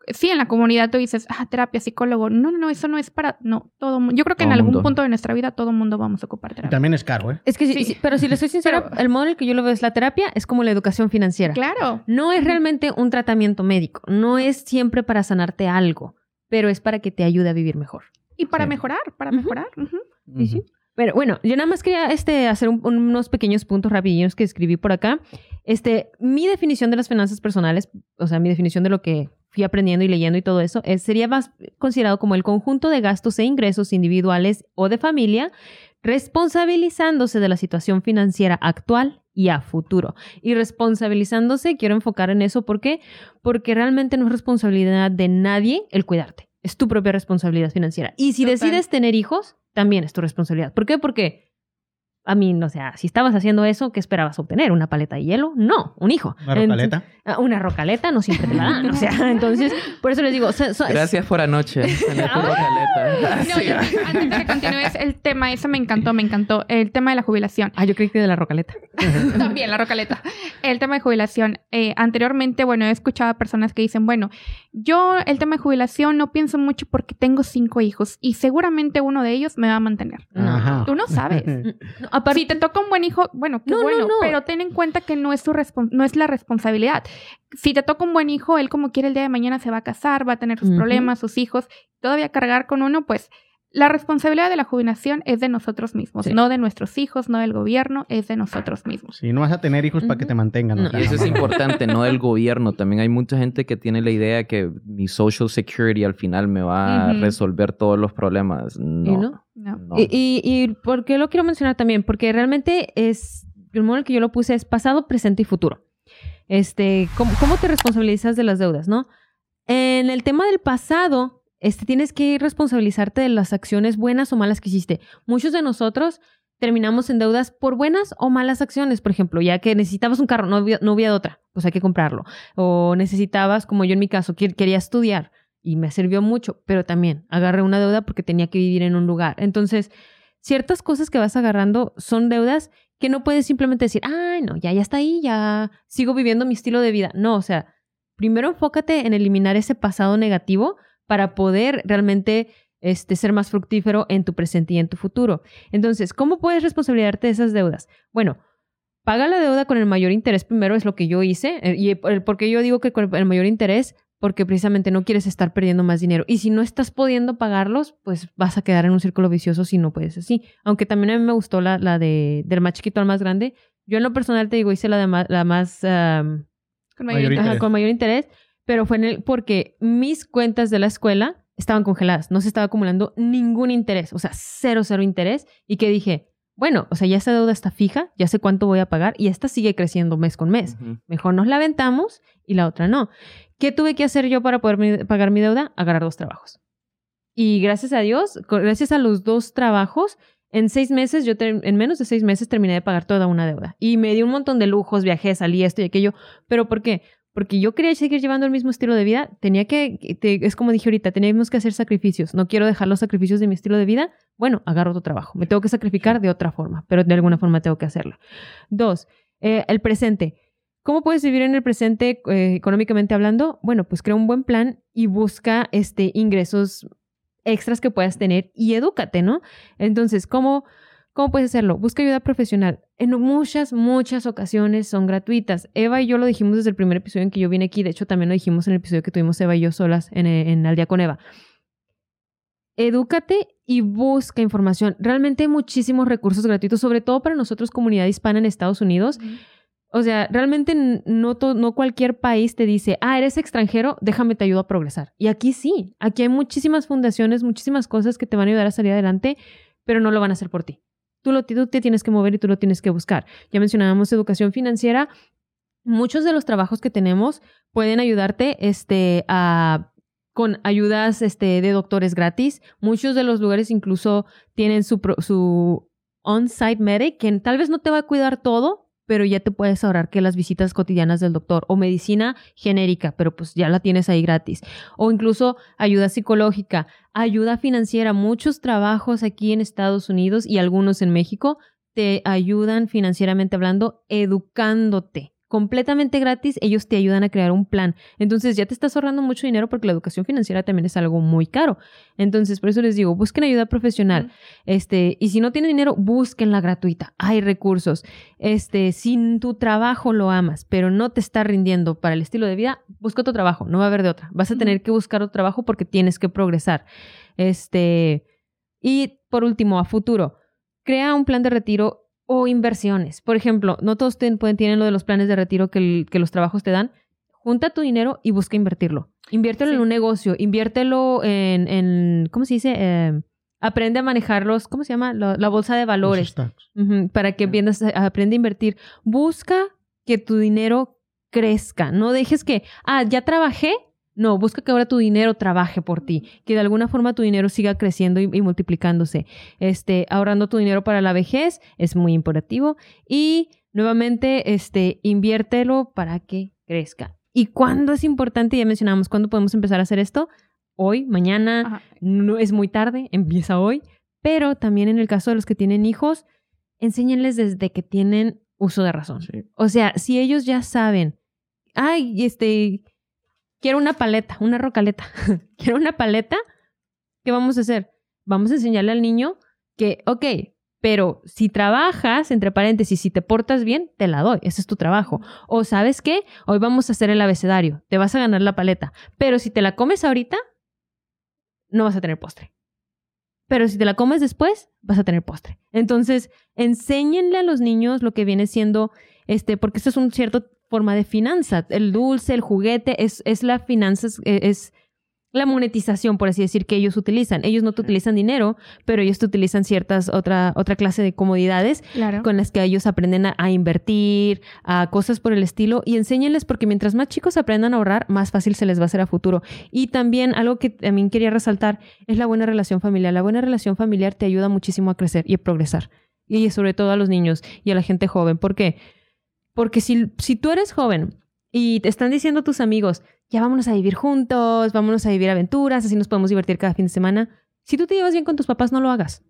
sí, en la comunidad tú dices, ah, terapia, psicólogo. No, no, no, eso no es para. No, todo mu- Yo creo que en algún mundo. punto de nuestra vida todo el mundo vamos a ocupar Y terapia. también es caro, ¿eh? es que sí, Sí. sí, pero si le soy sincera, Pero- el modo en el que yo lo veo es la terapia, es como la educación financiera. Claro. No es realmente un tratamiento médico, no es siempre para sanarte algo, pero es para que te ayude a vivir mejor. Y para Sí. mejorar, para mejorar. ujú. Sí, sí. Pero bueno, yo nada más quería este, hacer un- unos pequeños puntos rapidillos que escribí por acá. Este, mi definición de las finanzas personales, o sea, mi definición de lo que fui aprendiendo y leyendo y todo eso, es, sería más considerado como el conjunto de gastos e ingresos individuales o de familia, responsabilizándose de la situación financiera actual y a futuro. Y responsabilizándose, quiero enfocar en eso, ¿por qué? Porque realmente no es responsabilidad de nadie el cuidarte. Es tu propia responsabilidad financiera. Y si Total. decides tener hijos, también es tu responsabilidad. ¿Por qué? Porque a mí, o sea, si estabas haciendo eso, ¿qué esperabas obtener? ¿Una paleta de hielo? No, un hijo. Una rocaleta. Entonces- ah, una rocaleta no siempre te la dan. O sea, entonces, por eso les digo, so- so- Gracias por anoche. rocaleta. No, yo- antes de que continúes el tema, ese me encantó, me encantó. El tema de la jubilación. Ah, yo creí que de la rocaleta. También la rocaleta. El tema de jubilación. Eh, anteriormente, bueno, he escuchado a personas que dicen, bueno, yo el tema de jubilación no pienso mucho porque tengo cinco hijos y seguramente uno de ellos me va a mantener. Ajá. Tú no sabes. No, aparte- Si te toca un buen hijo, bueno, qué No, no, bueno, no. pero ten en cuenta que no es, respon- no es la responsabilidad. Si te toca un buen hijo, él como quiere el día de mañana se va a casar, va a tener sus problemas, sus hijos, todavía cargar con uno, pues la responsabilidad de la jubilación es de nosotros mismos, Sí. no de nuestros hijos, no del gobierno, es de nosotros mismos. Si no vas a tener hijos para que te mantengan. No. Y eso es importante, no del gobierno. También hay mucha gente que tiene la idea que mi social security al final me va a resolver todos los problemas. No. ¿Y no? No. no. Y, y, y por qué lo quiero mencionar también? Porque realmente es, el modo en el que yo lo puse es pasado, presente y futuro. Este, ¿cómo, cómo te responsabilizas de las deudas, no? En el tema del pasado, este, tienes que responsabilizarte de las acciones buenas o malas que hiciste. Muchos de nosotros terminamos en deudas por buenas o malas acciones, por ejemplo, ya que necesitabas un carro, no había, no había otra, pues hay que comprarlo. O necesitabas, como yo en mi caso, que- quería estudiar y me sirvió mucho, pero también agarré una deuda porque tenía que vivir en un lugar. Entonces, ciertas cosas que vas agarrando son deudas que no puedes simplemente decir, ay, no, ya, ya está ahí, ya sigo viviendo mi estilo de vida. No, o sea, primero enfócate en eliminar ese pasado negativo para poder realmente este, ser más fructífero en tu presente y en tu futuro. Entonces, ¿cómo puedes responsabilizarte de esas deudas? Bueno, paga la deuda con el mayor interés primero, es lo que yo hice. eh, ¿Y el- por qué yo digo que con el mayor interés? Porque precisamente no quieres estar perdiendo más dinero. Y si no estás pudiendo pagarlos, pues vas a quedar en un círculo vicioso si no puedes así. Aunque también a mí me gustó la, la de del más chiquito al más grande. Yo en lo personal te digo, hice la, de ma- la más... am, Con Mayor mayor- interés. Ajá, con mayor interés, pero fue en el, porque mis cuentas de la escuela estaban congeladas, no se estaba acumulando ningún interés, o sea, cero, cero interés, y que dije, bueno, o sea, ya esa deuda está fija, ya sé cuánto voy a pagar, y esta sigue creciendo mes con mes. Mejor nos la aventamos y la otra no. ¿Qué tuve que hacer yo para poder mi- pagar mi deuda? Agarrar dos trabajos. Y gracias a Dios, gracias a los dos trabajos, en seis meses, yo en menos de seis meses terminé de pagar toda una deuda. Y me di un montón de lujos, viajé, salí esto y aquello. ¿Pero por qué? Porque yo quería seguir llevando el mismo estilo de vida. Tenía que, te- es como dije ahorita, teníamos que hacer sacrificios. No quiero dejar los sacrificios de mi estilo de vida. Bueno, agarro otro trabajo. Me tengo que sacrificar de otra forma, pero de alguna forma tengo que hacerlo. Dos, eh, el presente. ¿Cómo puedes vivir en el presente eh, económicamente hablando? Bueno, pues crea un buen plan y busca este, ingresos extras que puedas tener y edúcate, ¿no? Entonces, ¿cómo, ¿cómo puedes hacerlo? Busca ayuda profesional. En muchas, muchas ocasiones son gratuitas. Eva y yo lo dijimos desde el primer episodio en que yo vine aquí. De hecho, también lo dijimos en el episodio que tuvimos Eva y yo solas en, eh, en Al día con Eva. Edúcate y busca información. Realmente hay muchísimos recursos gratuitos, sobre todo para nosotros, comunidad hispana en Estados Unidos. O sea, realmente no, no cualquier país te dice, ah, eres extranjero, déjame te ayudo a progresar. Y aquí sí, aquí hay muchísimas fundaciones, muchísimas cosas que te van a ayudar a salir adelante, pero no lo van a hacer por ti. Tú, lo, te tienes que mover y tú lo tienes que buscar. Ya mencionábamos educación financiera. Muchos de los trabajos que tenemos pueden ayudarte este, a con ayudas este, de doctores gratis. Muchos de los lugares incluso tienen su, su on-site medic, que tal vez no te va a cuidar todo, pero ya te puedes ahorrar que las visitas cotidianas del doctor o medicina genérica, pero pues ya la tienes ahí gratis. O incluso ayuda psicológica, ayuda financiera. Muchos trabajos aquí en Estados Unidos y algunos en México te ayudan financieramente hablando, educándote. Completamente gratis, ellos te ayudan a crear un plan. Entonces ya te estás ahorrando mucho dinero porque la educación financiera también es algo muy caro. Entonces, por eso les digo, busquen ayuda profesional. Este, y si no tienen dinero, búsquenla gratuita. Hay recursos. Este, si tu trabajo lo amas, pero no te está rindiendo para el estilo de vida, busca otro trabajo, no va a haber de otra. Vas a tener que buscar otro trabajo porque tienes que progresar. Este, y por último, a futuro, crea un plan de retiro o inversiones. Por ejemplo, no todos ten- pueden, tienen lo de los planes de retiro que, el- que los trabajos te dan. Junta tu dinero y busca invertirlo. Inviértelo Sí. en un negocio, inviértelo en, en ¿cómo se dice? Eh, aprende a manejarlos, ¿cómo se llama? La, la bolsa de valores. para que aprendas, aprende a invertir. Busca que tu dinero crezca. No dejes que, ah, ya trabajé. No, busca que ahora tu dinero trabaje por ti, que de alguna forma tu dinero siga creciendo y, y multiplicándose. Este, ahorrando tu dinero para la vejez es muy imperativo y nuevamente, este, inviértelo para que crezca. ¿Y cuándo es importante? Ya mencionamos, ¿cuándo podemos empezar a hacer esto? Hoy, mañana, Ajá. no es muy tarde, empieza hoy, pero también en el caso de los que tienen hijos, enséñenles desde que tienen uso de razón. Sí. O sea, si ellos ya saben, ay, este, quiero una paleta, una rocaleta, quiero una paleta, ¿qué vamos a hacer? Vamos a enseñarle al niño que, ok, pero si trabajas, entre paréntesis, si te portas bien, te la doy, ese es tu trabajo. O sabes qué, hoy vamos a hacer el abecedario, te vas a ganar la paleta, pero si te la comes ahorita, no vas a tener postre. Pero si te la comes después, vas a tener postre. Entonces, enséñenle a los niños lo que viene siendo, este, porque esto es una cierta forma de finanza. El dulce, el juguete, es, es la finanza, es, es la monetización, por así decir, que ellos utilizan. Ellos no te utilizan dinero, pero ellos te utilizan ciertas, otra, otra clase de comodidades Claro. con las que ellos aprenden a, a invertir, a cosas por el estilo y enséñenles porque mientras más chicos aprendan a ahorrar, más fácil se les va a hacer a futuro. Y también algo que también quería resaltar es la buena relación familiar. La buena relación familiar te ayuda muchísimo a crecer y a progresar. Y sobre todo a los niños y a la gente joven. ¿Por qué? Porque si, si tú eres joven y te están diciendo tus amigos, ya vámonos a vivir juntos, vámonos a vivir aventuras, así nos podemos divertir cada fin de semana. Si tú te llevas bien con tus papás, no lo hagas.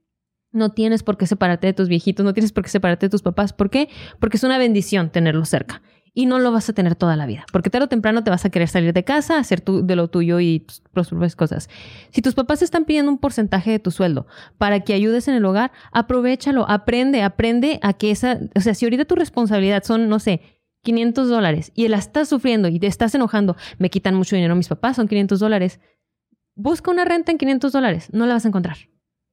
No tienes por qué separarte de tus viejitos, no tienes por qué separarte de tus papás. ¿Por qué? Porque es una bendición tenerlos cerca. Y no lo vas a tener toda la vida. Porque tarde o temprano te vas a querer salir de casa, hacer de lo tuyo y tus tus propias cosas. Si tus papás están pidiendo un porcentaje de tu sueldo para que ayudes en el hogar, aprovechalo, aprende, aprende a que esa, o sea, si ahorita tu responsabilidad son, no sé, 500 dólares y la estás sufriendo y te estás enojando, me quitan mucho dinero mis papás, son 500 dólares, busca una renta en 500 dólares, no la vas a encontrar.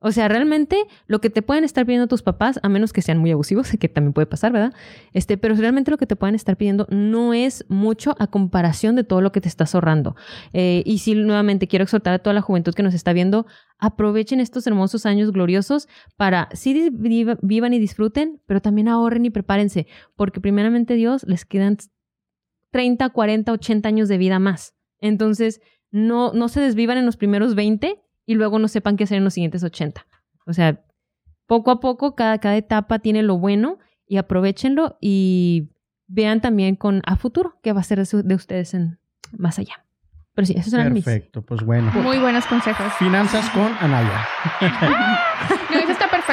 O sea, realmente lo que te pueden estar pidiendo tus papás, a menos que sean muy abusivos, que también puede pasar, ¿verdad? Este, pero realmente lo que te pueden estar pidiendo no es mucho a comparación de todo lo que te estás ahorrando. Eh, y sí, nuevamente quiero exhortar a toda la juventud que nos está viendo, aprovechen estos hermosos años gloriosos para sí vivan y disfruten, pero también ahorren y prepárense, porque primeramente Dios les quedan 30, 40, 80 años de vida más. Entonces, no, no se desvivan en los primeros 20 y luego no sepan qué hacer en los siguientes 80. O sea, poco a poco, cada, cada etapa tiene lo bueno y aprovechenlo y vean también con a futuro qué va a ser de, su- de ustedes en más allá. Pero sí, esos eran mis. Perfecto, pues bueno. Muy buenos consejos. Finanzas con Anaya. No,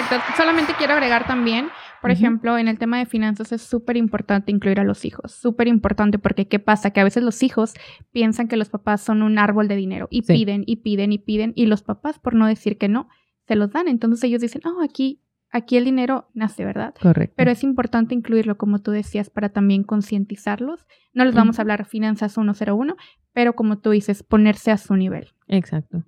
perfecto. Solamente quiero agregar también, por ejemplo, en el tema de finanzas es súper importante incluir a los hijos. Súper importante porque ¿qué pasa? Que a veces los hijos piensan que los papás son un árbol de dinero y Sí. piden y piden y piden y los papás, por no decir que no, se los dan. Entonces ellos dicen, oh, aquí, aquí el dinero nace, ¿verdad? Correcto. Pero es importante incluirlo, como tú decías, para también concientizarlos. No les vamos a hablar finanzas 101, pero como tú dices, ponerse a su nivel. Exacto.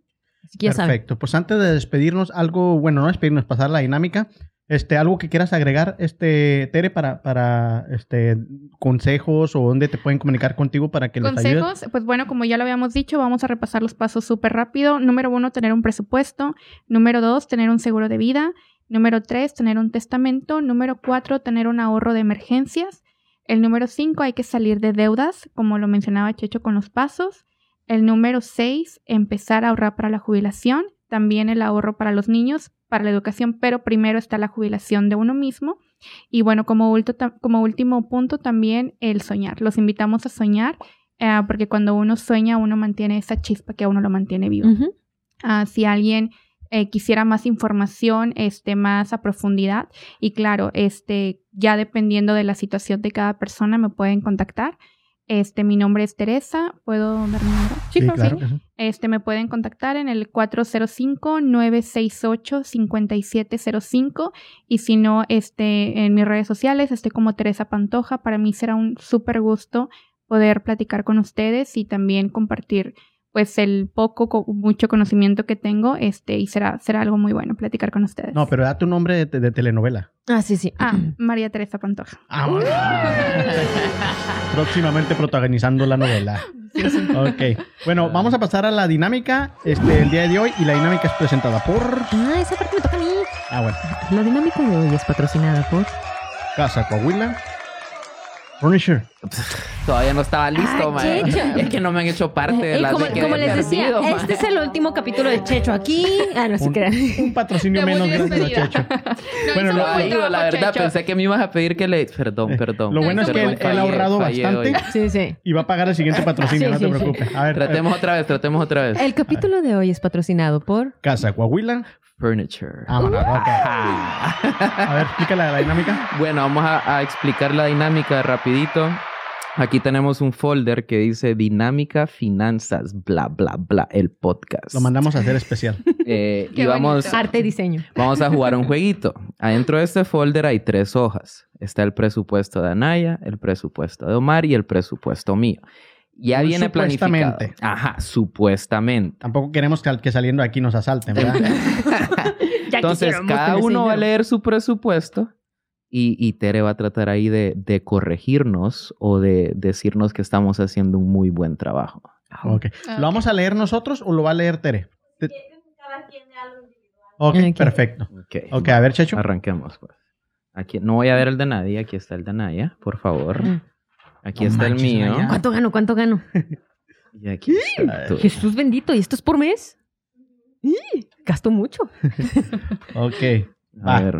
Así que ya saben. Perfecto. Pues antes de despedirnos, algo, bueno, no despedirnos, pasar la dinámica. Este, algo que quieras agregar, este, Tere, para, para este consejos o dónde te pueden comunicar contigo para que les ayudes. Consejos, pues bueno, como ya lo habíamos dicho, vamos a repasar los pasos súper rápido. Número uno, tener un presupuesto. Número dos, tener un seguro de vida. Número tres, tener un testamento. Número cuatro, tener un ahorro de emergencias. El número cinco, hay que salir de deudas, como lo mencionaba Checho con los pasos. El número seis, empezar a ahorrar para la jubilación. También el ahorro para los niños, para la educación, pero primero está la jubilación de uno mismo. Y bueno, como, ulto- como último punto también el soñar. Los invitamos a soñar eh, porque cuando uno sueña uno mantiene esa chispa que a uno lo mantiene vivo. Ah, si alguien eh, quisiera más información, este, más a profundidad, y claro, este, ya dependiendo de la situación de cada persona, me pueden contactar. Este, mi nombre es Teresa, ¿puedo dar mi número? Sí, claro, claro sí. sí. Este, me pueden contactar en el 405-968-5705 y si no, este, en mis redes sociales, este como Teresa Pantoja. Para mí será un súper gusto poder platicar con ustedes y también compartir pues el poco mucho conocimiento que tengo este y será, será algo muy bueno platicar con ustedes. No, pero da tu nombre de, de telenovela. Ah, sí, sí. Ah, María Teresa Pantoja. Ah, Próximamente protagonizando la novela. Ok. Bueno, vamos a pasar a la dinámica este, el día de hoy y la dinámica es presentada por... Ah, esa parte me toca a mí. Ah, bueno. La dinámica de hoy es patrocinada por. Casa Coahuila. Furniture. Todavía no estaba listo, mae. Checho. Es que no me han hecho parte de Eh, las como de que como he les decía, perdido, este es el último capítulo de Checho aquí. Ah, no se Un, crean. un patrocinio menos gracias a. Checho. No Bueno, lo- digo, la verdad, Checho. pensé que me ibas a pedir que le... Perdón, perdón. Lo bueno es que él, ha ahorrado bastante Sí, sí. y va a pagar el siguiente patrocinio, Sí, no te preocupes. A ver, Tratemos otra vez, tratemos otra vez. El capítulo de hoy es patrocinado por. Casa Coahuila. Furniture. Ajá. A ver, explícala la dinámica. Bueno, vamos a, a explicar la dinámica rapidito. Aquí tenemos un folder que dice Dinámica Finanzas, bla, bla, bla, el podcast. Lo mandamos a hacer especial. Eh, Qué y vamos, bonito. Arte y diseño. vamos a jugar un jueguito. Adentro de este folder hay tres hojas. Está el presupuesto de Anaya, el presupuesto de Omar y el presupuesto mío. Ya Muy viene planificado. supuestamente. Ajá, supuestamente. Tampoco queremos que, al- que saliendo de aquí nos asalten, ¿verdad? Ya Entonces, cada uno va a leer su presupuesto y, y Tere va a tratar ahí de, de corregirnos o de decirnos que estamos haciendo un muy buen trabajo. Ok. ¿Lo vamos a leer nosotros o lo va a leer Tere? Te- Ok, Ok. perfecto. Ok, Ok, a ver, Checho. arranquemos pues. Aquí, no voy a ver el de nadie, aquí está el de Naya, por favor. Aquí No está el mío. ¿Cuánto gano? ¿Cuánto gano? Y aquí está. Jesús bendito, ¿y esto es por mes? ¡Y! Gasto mucho. Ok. A ver.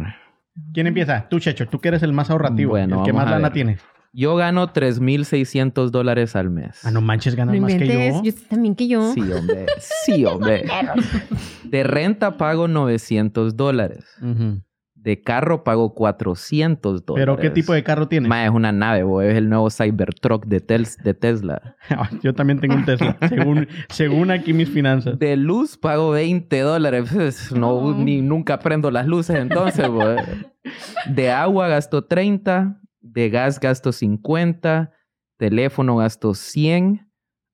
¿Quién empieza? Tú, Checho. Tú que eres el más ahorrativo. Bueno, el que más lana ver. tiene. Yo gano 3.600 dólares al mes. Ah, no manches, ganas No más que yo. yo también que yo. Sí, hombre. Sí, hombre. De renta pago 900 dólares. Ujú. De carro pago 400 dólares. ¿Pero qué tipo de carro tienes? Ma, es una nave, bo, es el nuevo Cybertruck de, Tel- de Tesla. yo también tengo un Tesla, según, según aquí mis finanzas. De luz pago 20 dólares. Pues, No, ni nunca prendo las luces entonces, bo. De agua gasto 30. De gas gasto 50. Teléfono gasto 100.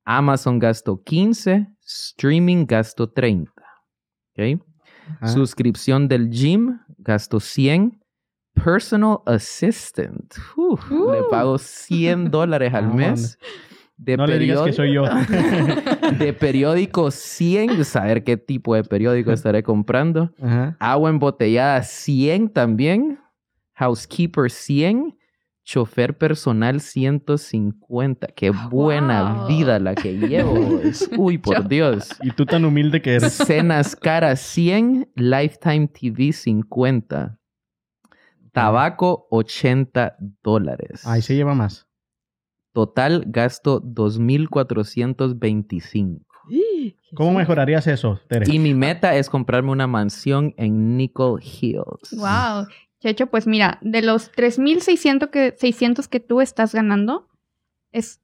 Amazon gasto 15. Streaming gasto 30. ¿Ok? Ah, Suscripción del gym, gasto 100. Personal assistant, uf, Uh. le pago 100 dólares al No, mes. De no le digas que soy yo. de periódico 100, saber qué tipo de periódico estaré comprando. Ajá. Agua embotellada 100 también. Housekeeper 100. Chofer personal 150. Qué buena Wow. vida la que llevo. Uy, por Dios. Y tú tan humilde que eres. Cenas caras 100, Lifetime TV 50, tabaco 80 dólares. Ahí se lleva más. Total gasto 2.425. ¿Cómo mejorarías eso, Tere? Y mi meta es comprarme una mansión en Nickel Hills. Wow. Checho, pues mira, de los 3.600 que, 600 que tú estás ganando, es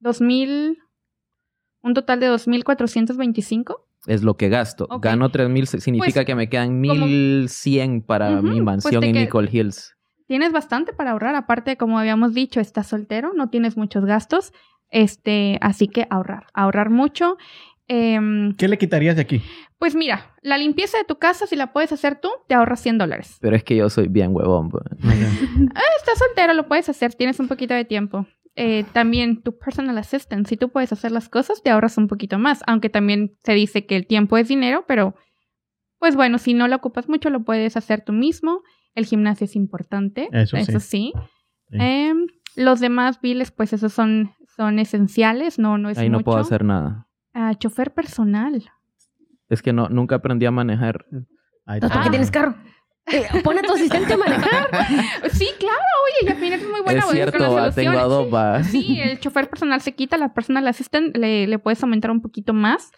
2.000, un total de 2.425. Es lo que gasto. Ok. Gano 3.000, significa Pues, que me quedan como- 1.100 para mi pues mansión en Nickel Hills. Tienes bastante para ahorrar, aparte, como habíamos dicho, estás soltero, no tienes muchos gastos, este, así que ahorrar, ahorrar mucho. Em, ¿Qué le quitarías de aquí? pues mira, la limpieza de tu casa, si la puedes hacer tú, te ahorras 100 dólares. Pero es que yo soy bien huevón. pues. Estás soltero, lo puedes hacer, tienes un poquito de tiempo. Eh, también tu personal assistant, si tú puedes hacer las cosas, te ahorras un poquito más, aunque también se dice que el tiempo es dinero, pero pues bueno, si no lo ocupas mucho, lo puedes hacer tú mismo. El gimnasio es importante, Eso sí. sí. Sí. Em, los demás biles, pues esos son, son esenciales, no, no es Ahí no puedo hacer nada. Ah, chofer personal. Es que no, nunca aprendí a manejar. Ahí ¿Por está. qué tienes carro? Eh, pon a tu asistente a manejar. Sí, claro, oye, Yasmin es muy buena es a cierto, la va, tengo a solución. dos, va. Sí, el chofer personal se quita, la personal assistant le, le puedes aumentar un poquito más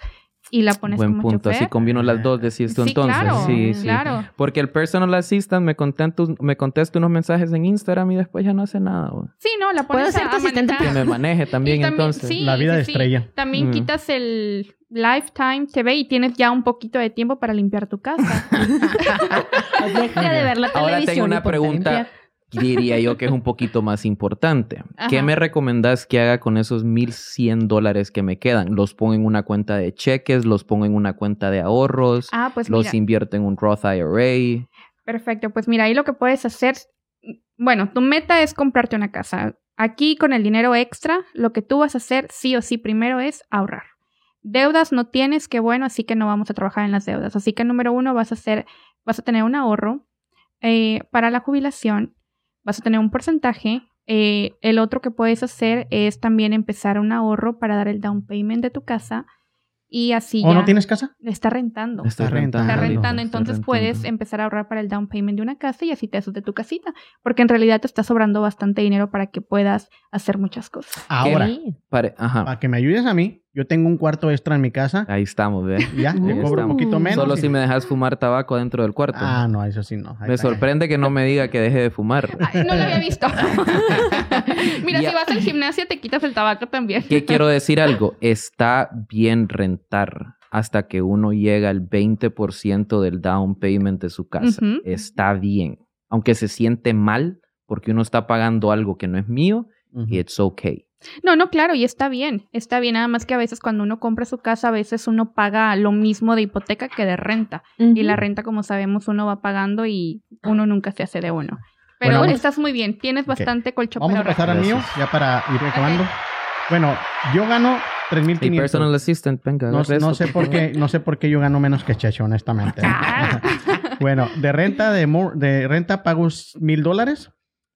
y la pones Buen como punto. chofer. Así combino las dos, decís tú sí, entonces. claro, sí, sí. claro. Porque el personal assistant me contesta, me contesta unos mensajes en Instagram y después ya no hace nada. güey. Sí, no, la Puedo pones ser a, tu a. Que me maneje también, entonces. sí, La vida de estrella. También Mm. quitas el lifetime TV y tienes ya un poquito de tiempo para limpiar tu casa. Deja de ver la Ahora televisión. tengo y una pregunta, limpiar. Diría yo que es un poquito más importante. ¿Qué me recomendás que haga con esos 1100 dólares que me quedan? ¿Los pongo en una cuenta de cheques? ¿Los pongo en una cuenta de ahorros? ah, pues ¿Los mira, invierto en un Roth IRA? perfecto. Pues mira, ahí lo que puedes hacer, bueno, tu meta es comprarte una casa. Aquí con el dinero extra, lo que tú vas a hacer sí o sí primero es ahorrar. Deudas no tienes, que bueno, así que no vamos a trabajar en las deudas. Así que número uno vas a hacer, vas a tener un ahorro eh, para la jubilación, vas a tener un porcentaje. eh, el otro que puedes hacer es también empezar un ahorro para dar el down payment de tu casa y así ¿O ya no tienes casa? está rentando. Está rentando. Está rentando, entonces rentando. puedes empezar a ahorrar para el down payment de una casa y así te haces de tu casita, porque en realidad te está sobrando bastante dinero para que puedas hacer muchas cosas. Ahora, Ajá. para que me ayudes a mí, Yo tengo un cuarto extra en mi casa. Ahí estamos, ¿ve? y Ya, cobro un poquito menos. Solo y- si me dejas fumar tabaco dentro del cuarto. Ah, no, eso sí no. Ahí me está. sorprende que no me diga que deje de fumar. Ay, no lo había visto. Mira, Ya. si vas al gimnasio te quitas el tabaco también. Que quiero decir algo, está bien rentar hasta que uno llega al 20% del down payment de su casa. Está bien. Aunque se siente mal porque uno está pagando algo que no es mío, Ujú. it's okay. No, no, claro, y está bien. Está bien, nada más que a veces cuando uno compra su casa, a veces uno paga lo mismo de hipoteca que de renta. Y la renta, como sabemos, uno va pagando y uno nunca se hace de uno. Pero Bueno, vamos- estás muy bien, tienes bastante colchón Vamos a pasar al mío, ya para ir acabando. Bueno, yo gano Hey, 3.500. personal assistant, venga, No, no sé por qué, no sé por qué yo gano menos que Checho, honestamente. bueno, de renta, de, de renta pago mil dólares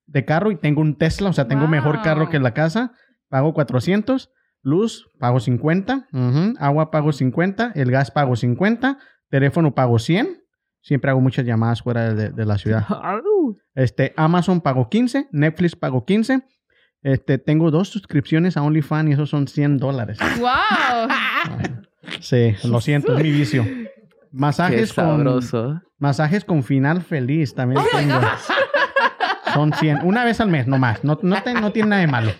de carro y tengo un Tesla, o sea, tengo mejor carro que la casa, pago 400, luz pago 50, ujú, agua pago 50, el gas pago 50, teléfono pago 100, siempre hago muchas llamadas fuera de, de la ciudad. Este, Amazon pago 15, Netflix pago 15, este, tengo dos suscripciones a OnlyFans y esos son 100 dólares. ¡Wow! Sí, lo siento, es mi vicio. Qué Masajes con, sabroso. masajes con final feliz también tengo. Son 100, una vez al mes, no más. No, no, te- no tiene nada de malo.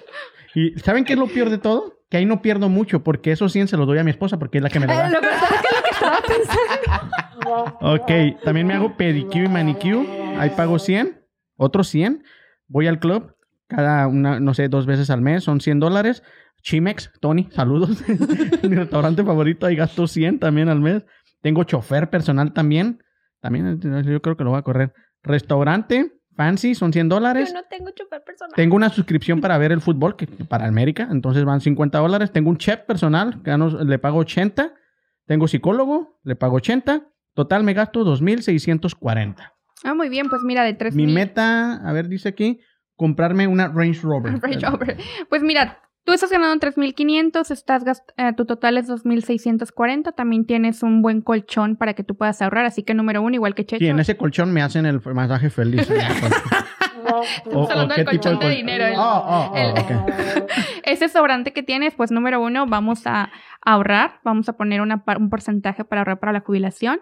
¿Y saben qué es lo peor de todo? Que ahí no pierdo mucho porque esos 100 se los doy a mi esposa porque es la que me lo da. Lo que pasa es que lo que estaba pensando. Ok, también me hago pedicure y manicure. Ahí pago 100, otros 100. Voy al club cada una, no sé, dos veces al mes, son 100 dólares. Chimex, Tony, saludos. Mi restaurante favorito, ahí gasto 100 también al mes. Tengo chofer personal también. También yo creo que lo voy a correr. Restaurante, fancy, son 100 dólares. Yo no tengo chofer personal. Tengo una suscripción para ver el fútbol, que para América, entonces van 50 dólares. Tengo un chef personal, que le pago 80. Tengo psicólogo, le pago 80. Total me gasto 2.640. Ah, muy bien, pues mira, de tres Mi mil- meta, a ver, dice aquí, comprarme una Range Rover. Range Rover. Pues mira, tú estás ganando 3.500, estás gast- eh, tu total es 2.640, también tienes un buen colchón para que tú puedas ahorrar, así que número uno, igual que Checho. Sí, en ese colchón me hacen el masaje feliz. Estamos hablando del colchón de col- dinero, el- Oh, oh, oh, el- ok. Ese sobrante que tienes, pues número uno, vamos a ahorrar, vamos a poner una par- un porcentaje para ahorrar para la jubilación.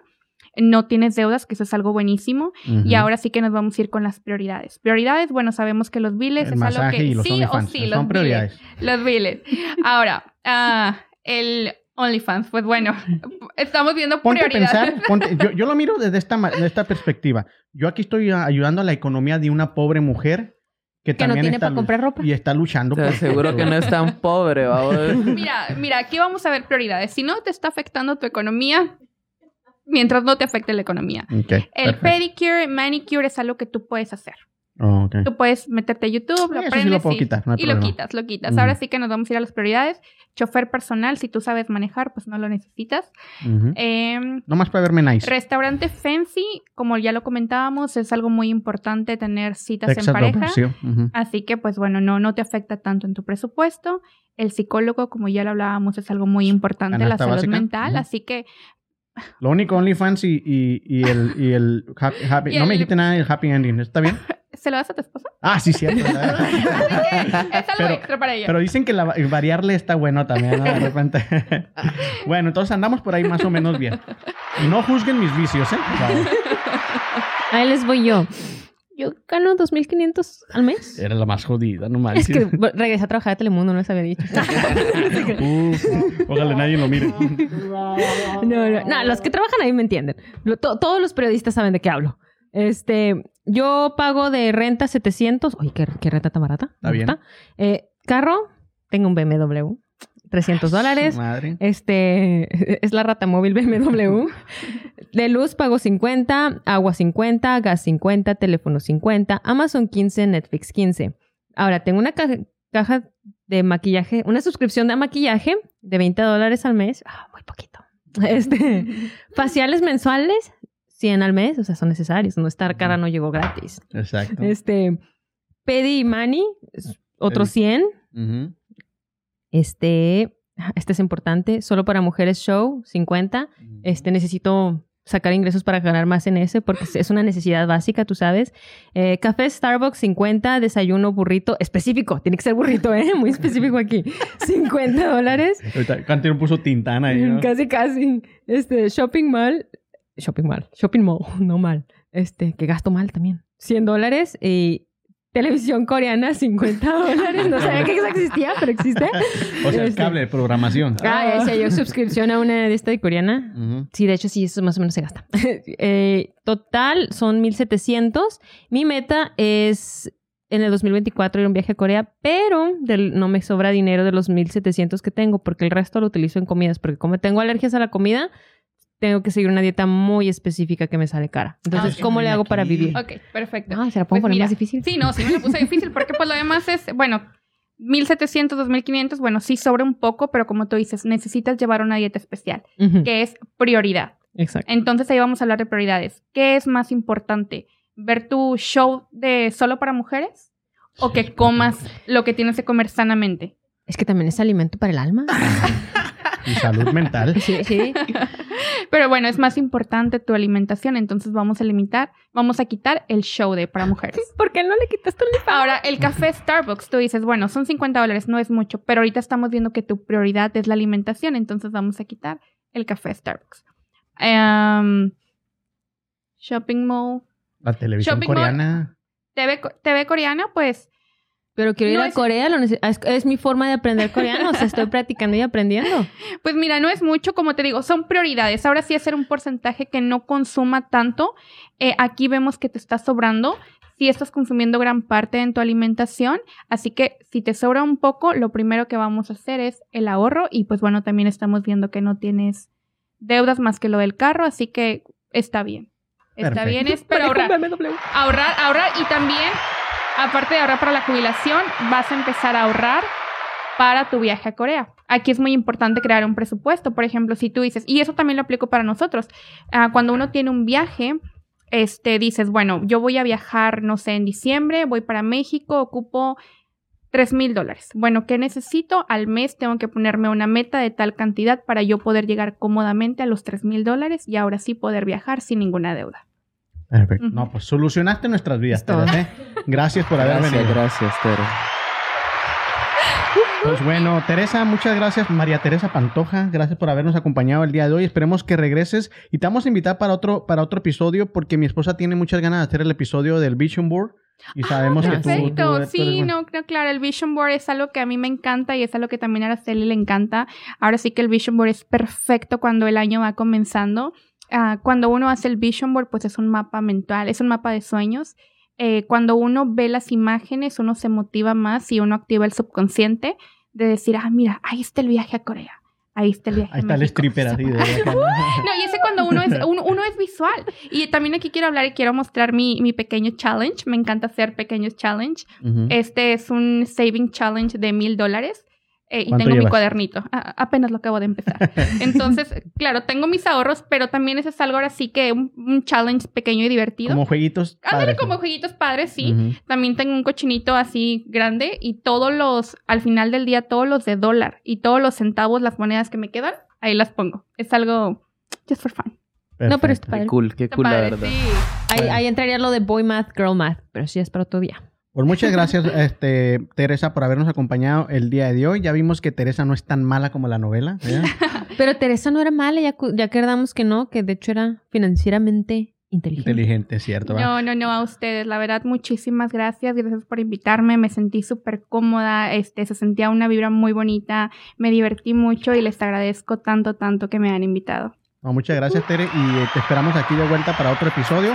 No tienes deudas, que eso es algo buenísimo. Y ahora sí que nos vamos a ir con las prioridades. Prioridades, bueno, sabemos que los biles es algo que y los sí o sí, son los biles. prioridades. Los biles. Ahora, ah, el OnlyFans, pues bueno, estamos viendo Ponte a prioridades. pensar, ponte- yo, yo lo miro desde esta, ma- desde esta perspectiva. Yo aquí estoy a- ayudando a la economía de una pobre mujer que, Que no también tiene está para comprar ropa. y está luchando. Te por- aseguro que no es tan pobre, vamos. Mira, mira, aquí vamos a ver prioridades. Si no te está afectando tu economía, mientras no te afecte la economía. Ok, El perfecto. pedicure, manicure es algo que tú puedes hacer. Oh. Tú puedes meterte a YouTube, lo Eso sí aprendes lo puedo y, quitar, no y lo quitas, lo quitas. Ahora sí que nos vamos a ir a las prioridades. Chofer personal, si tú sabes manejar, pues no lo necesitas. Ujú. Em, Nomás para verme nice. Restaurante fancy, como ya lo comentábamos, es algo muy importante tener citas Texas en pareja. Sí, ujú. Así que, pues bueno, no, no te afecta tanto en tu presupuesto. El psicólogo, como ya lo hablábamos, es algo muy importante, la salud básica. mental. Así que, Lo único OnlyFans y, y, y el, y el happy, happy- Y No me dijiste nada del happy ending, ¿está bien? ¿se lo das a tu esposa? Ah, sí, cierto. Así que es algo Pero- extra para ella. Pero dicen que la, variarle está bueno también, ¿no? De repente. bueno, entonces andamos por ahí más o menos bien. Y no juzguen mis vicios, ¿eh? Por favor. Ahí les voy yo. Yo gano 2.500 al mes. Era la más jodida, no Es manches. que bueno, regresé a trabajar a Telemundo, no les había dicho. Uf, ojalá nadie lo mire. No, no, no, los que trabajan ahí me entienden. Lo- to- todos los periodistas saben de qué hablo. Este, yo pago de renta 700. Uy, qué, qué renta tan barata. Está bien. Eh, carro, tengo un BMW. 300 dólares. Este, es la rata móvil BMW. De luz pago 50, agua 50, gas 50, teléfono 50, Amazon 15, Netflix 15. Ahora, tengo una ca- caja de maquillaje, una suscripción de maquillaje de 20 dólares al mes. Ah, muy poquito. Este, faciales mensuales, 100 al mes, o sea, son necesarios. No estar cara no llegó gratis. Exacto. Este, Pedi y Money, otros 100. Ujú. Este, este es importante, solo para mujeres show, 50. Este, necesito sacar ingresos para ganar más en ese, porque es- una necesidad básica, tú sabes. Eh, café Starbucks 50, desayuno burrito, específico, tiene que ser burrito, ¿eh? Muy específico aquí. 50 dólares. Cantino puso Tintana ahí, ¿no? Casi, casi. Este, shopping mall. Shopping mall. Shopping mall, no mal. Este, que gasto mal también. 100 dólares y televisión coreana, 50 dólares. No sabía que eso existía, pero existe. O sea, el Este. cable de programación. Ah, ya decía yo suscripción a una de esta de coreana. Sí, de hecho, sí, eso más o menos se gasta. Eh, total son 1700. Mi meta es en el 2024 ir a un viaje a Corea, pero del- no me sobra dinero de los 1700 que tengo porque el resto lo utilizo en comidas. Porque como tengo alergias a la comida, tengo que seguir una dieta muy específica que me sale cara. Entonces. ¿cómo le hago para vivir? Ok, perfecto. Ah, ¿se la puedo Pues poner mira, más difícil? Sí, no, sí me lo puse difícil porque pues lo demás es, bueno, 1700, 2500, bueno, sí sobra un poco, pero como tú dices, necesitas llevar una dieta especial, que es prioridad. Exacto. Entonces ahí vamos a hablar de prioridades. ¿Qué es más importante? ¿Ver tu show de solo para mujeres? ¿O que comas lo que tienes que comer sanamente? Es que también es alimento para el alma. Y salud mental. Sí, sí. Pero bueno, es más importante tu alimentación, entonces vamos a limitar, vamos a quitar el show de para mujeres. ¿Por qué no le quitas tu Ahora, el café Starbucks, tú dices, bueno, son 50 dólares, no es mucho, pero ahorita estamos viendo que tu prioridad es la alimentación, entonces vamos a quitar el café Starbucks. Em, shopping mall, La televisión Shopping mall. coreana. TV, TV coreana, pues Pero quiero ir No a es- Corea, lo es, es mi forma de aprender coreano, o sea, estoy practicando y aprendiendo. Pues mira, no es mucho, como te digo, son prioridades. Ahora sí hacer un porcentaje que no consuma tanto. Eh, aquí vemos que te está sobrando. Si estás consumiendo gran parte en tu alimentación, así que si te sobra un poco, lo primero que vamos a hacer es el ahorro y pues bueno, también estamos viendo que no tienes deudas más que lo del carro, así que está bien. Está Perfecto. bien, es pero ahorrar, ahorrar, ahorrar y también, aparte de ahorrar para la jubilación, vas a empezar a ahorrar para tu viaje a Corea. Aquí es muy importante crear un presupuesto. Por ejemplo, si tú dices, y eso también lo aplico para nosotros, ah, cuando uno tiene un viaje, este, dices, bueno, yo voy a viajar, no sé, en diciembre, voy para México, ocupo 3 mil dólares. Bueno, ¿qué necesito? Al mes tengo que ponerme una meta de tal cantidad para yo poder llegar cómodamente a los 3 mil dólares y ahora sí poder viajar sin ninguna deuda. Perfecto. No, pues solucionaste nuestras vidas. Tere, ¿eh? Gracias por haber Gracias, venido. gracias, Tere. Pues bueno, Teresa, muchas gracias. María Teresa Pantoja, gracias por habernos acompañado el día de hoy. Esperemos que regreses y te vamos a invitar para otro, para otro episodio porque mi esposa tiene muchas ganas de hacer el episodio del Vision Board y sabemos que tú, tú- Perfecto, tú eres sí, no, no, claro, el Vision Board es algo que a mí me encanta y es algo que también a Araceli le encanta. Ahora sí que el Vision Board es perfecto cuando el año va comenzando. Ah, cuando uno hace el Vision Board, pues es un mapa mental, es un mapa de sueños. Eh, cuando uno ve las imágenes, uno se motiva más y uno activa el subconsciente de decir, ah, mira, ahí está el viaje a Corea. Ahí está el viaje Ahí a está el México". stripper así de ¿no? Y ese cuando uno es, uno, uno es visual. Y también aquí quiero hablar y quiero mostrar mi, mi pequeño challenge. Me encanta hacer pequeños challenge. Ujú. Este es un saving challenge de mil dólares. Eh, y ¿Cuánto tengo mi cuadernito. A- apenas lo acabo de empezar. Entonces, claro, tengo mis ahorros, pero también ese es algo ahora sí que un, un challenge pequeño y divertido. Como jueguitos. Ándale como ¿no? jueguitos padres, sí. Ujú. También tengo un cochinito así grande y todos los, al final del día, todos los de dólar y todos los centavos, las monedas que me quedan, ahí las pongo. Es algo just for fun. No, pero está padre. Qué cool, qué Está cool, la padre, verdad. sí. Ahí, Bueno. ahí entraría lo de boy math, girl math, pero sí es para otro día. Pues muchas gracias, este, Teresa, por habernos acompañado el día de hoy. Ya vimos que Teresa no es tan mala como la novela. ¿eh? Pero Teresa no era mala, ya, cu- ya quedamos que no, que de hecho era financieramente inteligente. Inteligente, cierto. ¿verdad? No, no, no, a ustedes. La verdad, muchísimas gracias. Gracias por invitarme. Me sentí súper cómoda. Este, se sentía una vibra muy bonita. Me divertí mucho y les agradezco tanto, tanto que me han invitado. No, muchas gracias, Tere, y eh, te esperamos aquí de vuelta para otro episodio.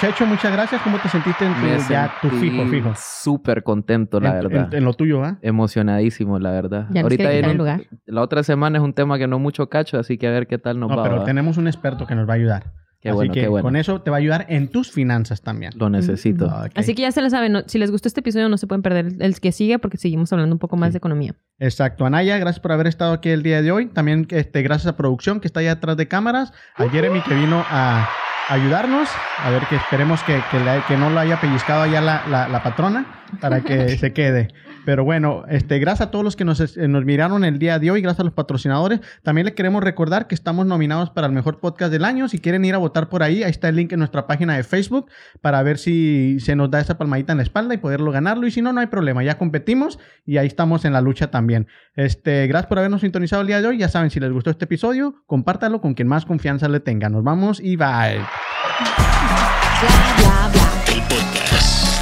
Checho, muchas gracias. ¿Cómo te sentiste en tu, Me ya, tu fijo, fijo? Súper contento, la En- verdad. En, en lo tuyo, ¿ah? Emocionadísimo, la verdad. Ya Ahorita en un- lugar. la otra semana es un tema que no mucho cacho, así que a ver qué tal nos No, va. pero ¿va? tenemos un experto que nos va a ayudar. Qué Así bueno, que qué bueno. con eso te va a ayudar en tus finanzas también. Lo necesito. Ok. Así que ya se lo saben, no- si les gustó este episodio no se pueden perder el, el que sigue porque seguimos hablando un poco más Sí. de economía. Exacto. Anaya, gracias por haber estado aquí el día de hoy. También este, gracias a producción que está allá atrás de cámaras. A Jeremy que vino a ayudarnos. A ver que esperemos que, que, le- que no lo haya pellizcado allá la, la- la patrona para que se quede. Pero bueno, este, gracias a todos los que nos, eh, nos miraron el día de hoy, gracias a los patrocinadores. También le queremos recordar que estamos nominados para el mejor podcast del año. Si quieren ir a votar por ahí, ahí está el link en nuestra página de Facebook para ver si se nos da esa palmadita en la espalda y poderlo ganarlo. Y si no, no hay problema, ya competimos y ahí estamos en la lucha también. Este, gracias por habernos sintonizado el día de hoy. Ya saben, si les gustó este episodio, compártalo con quien más confianza le tenga. Nos vamos y bye. Bla, bla.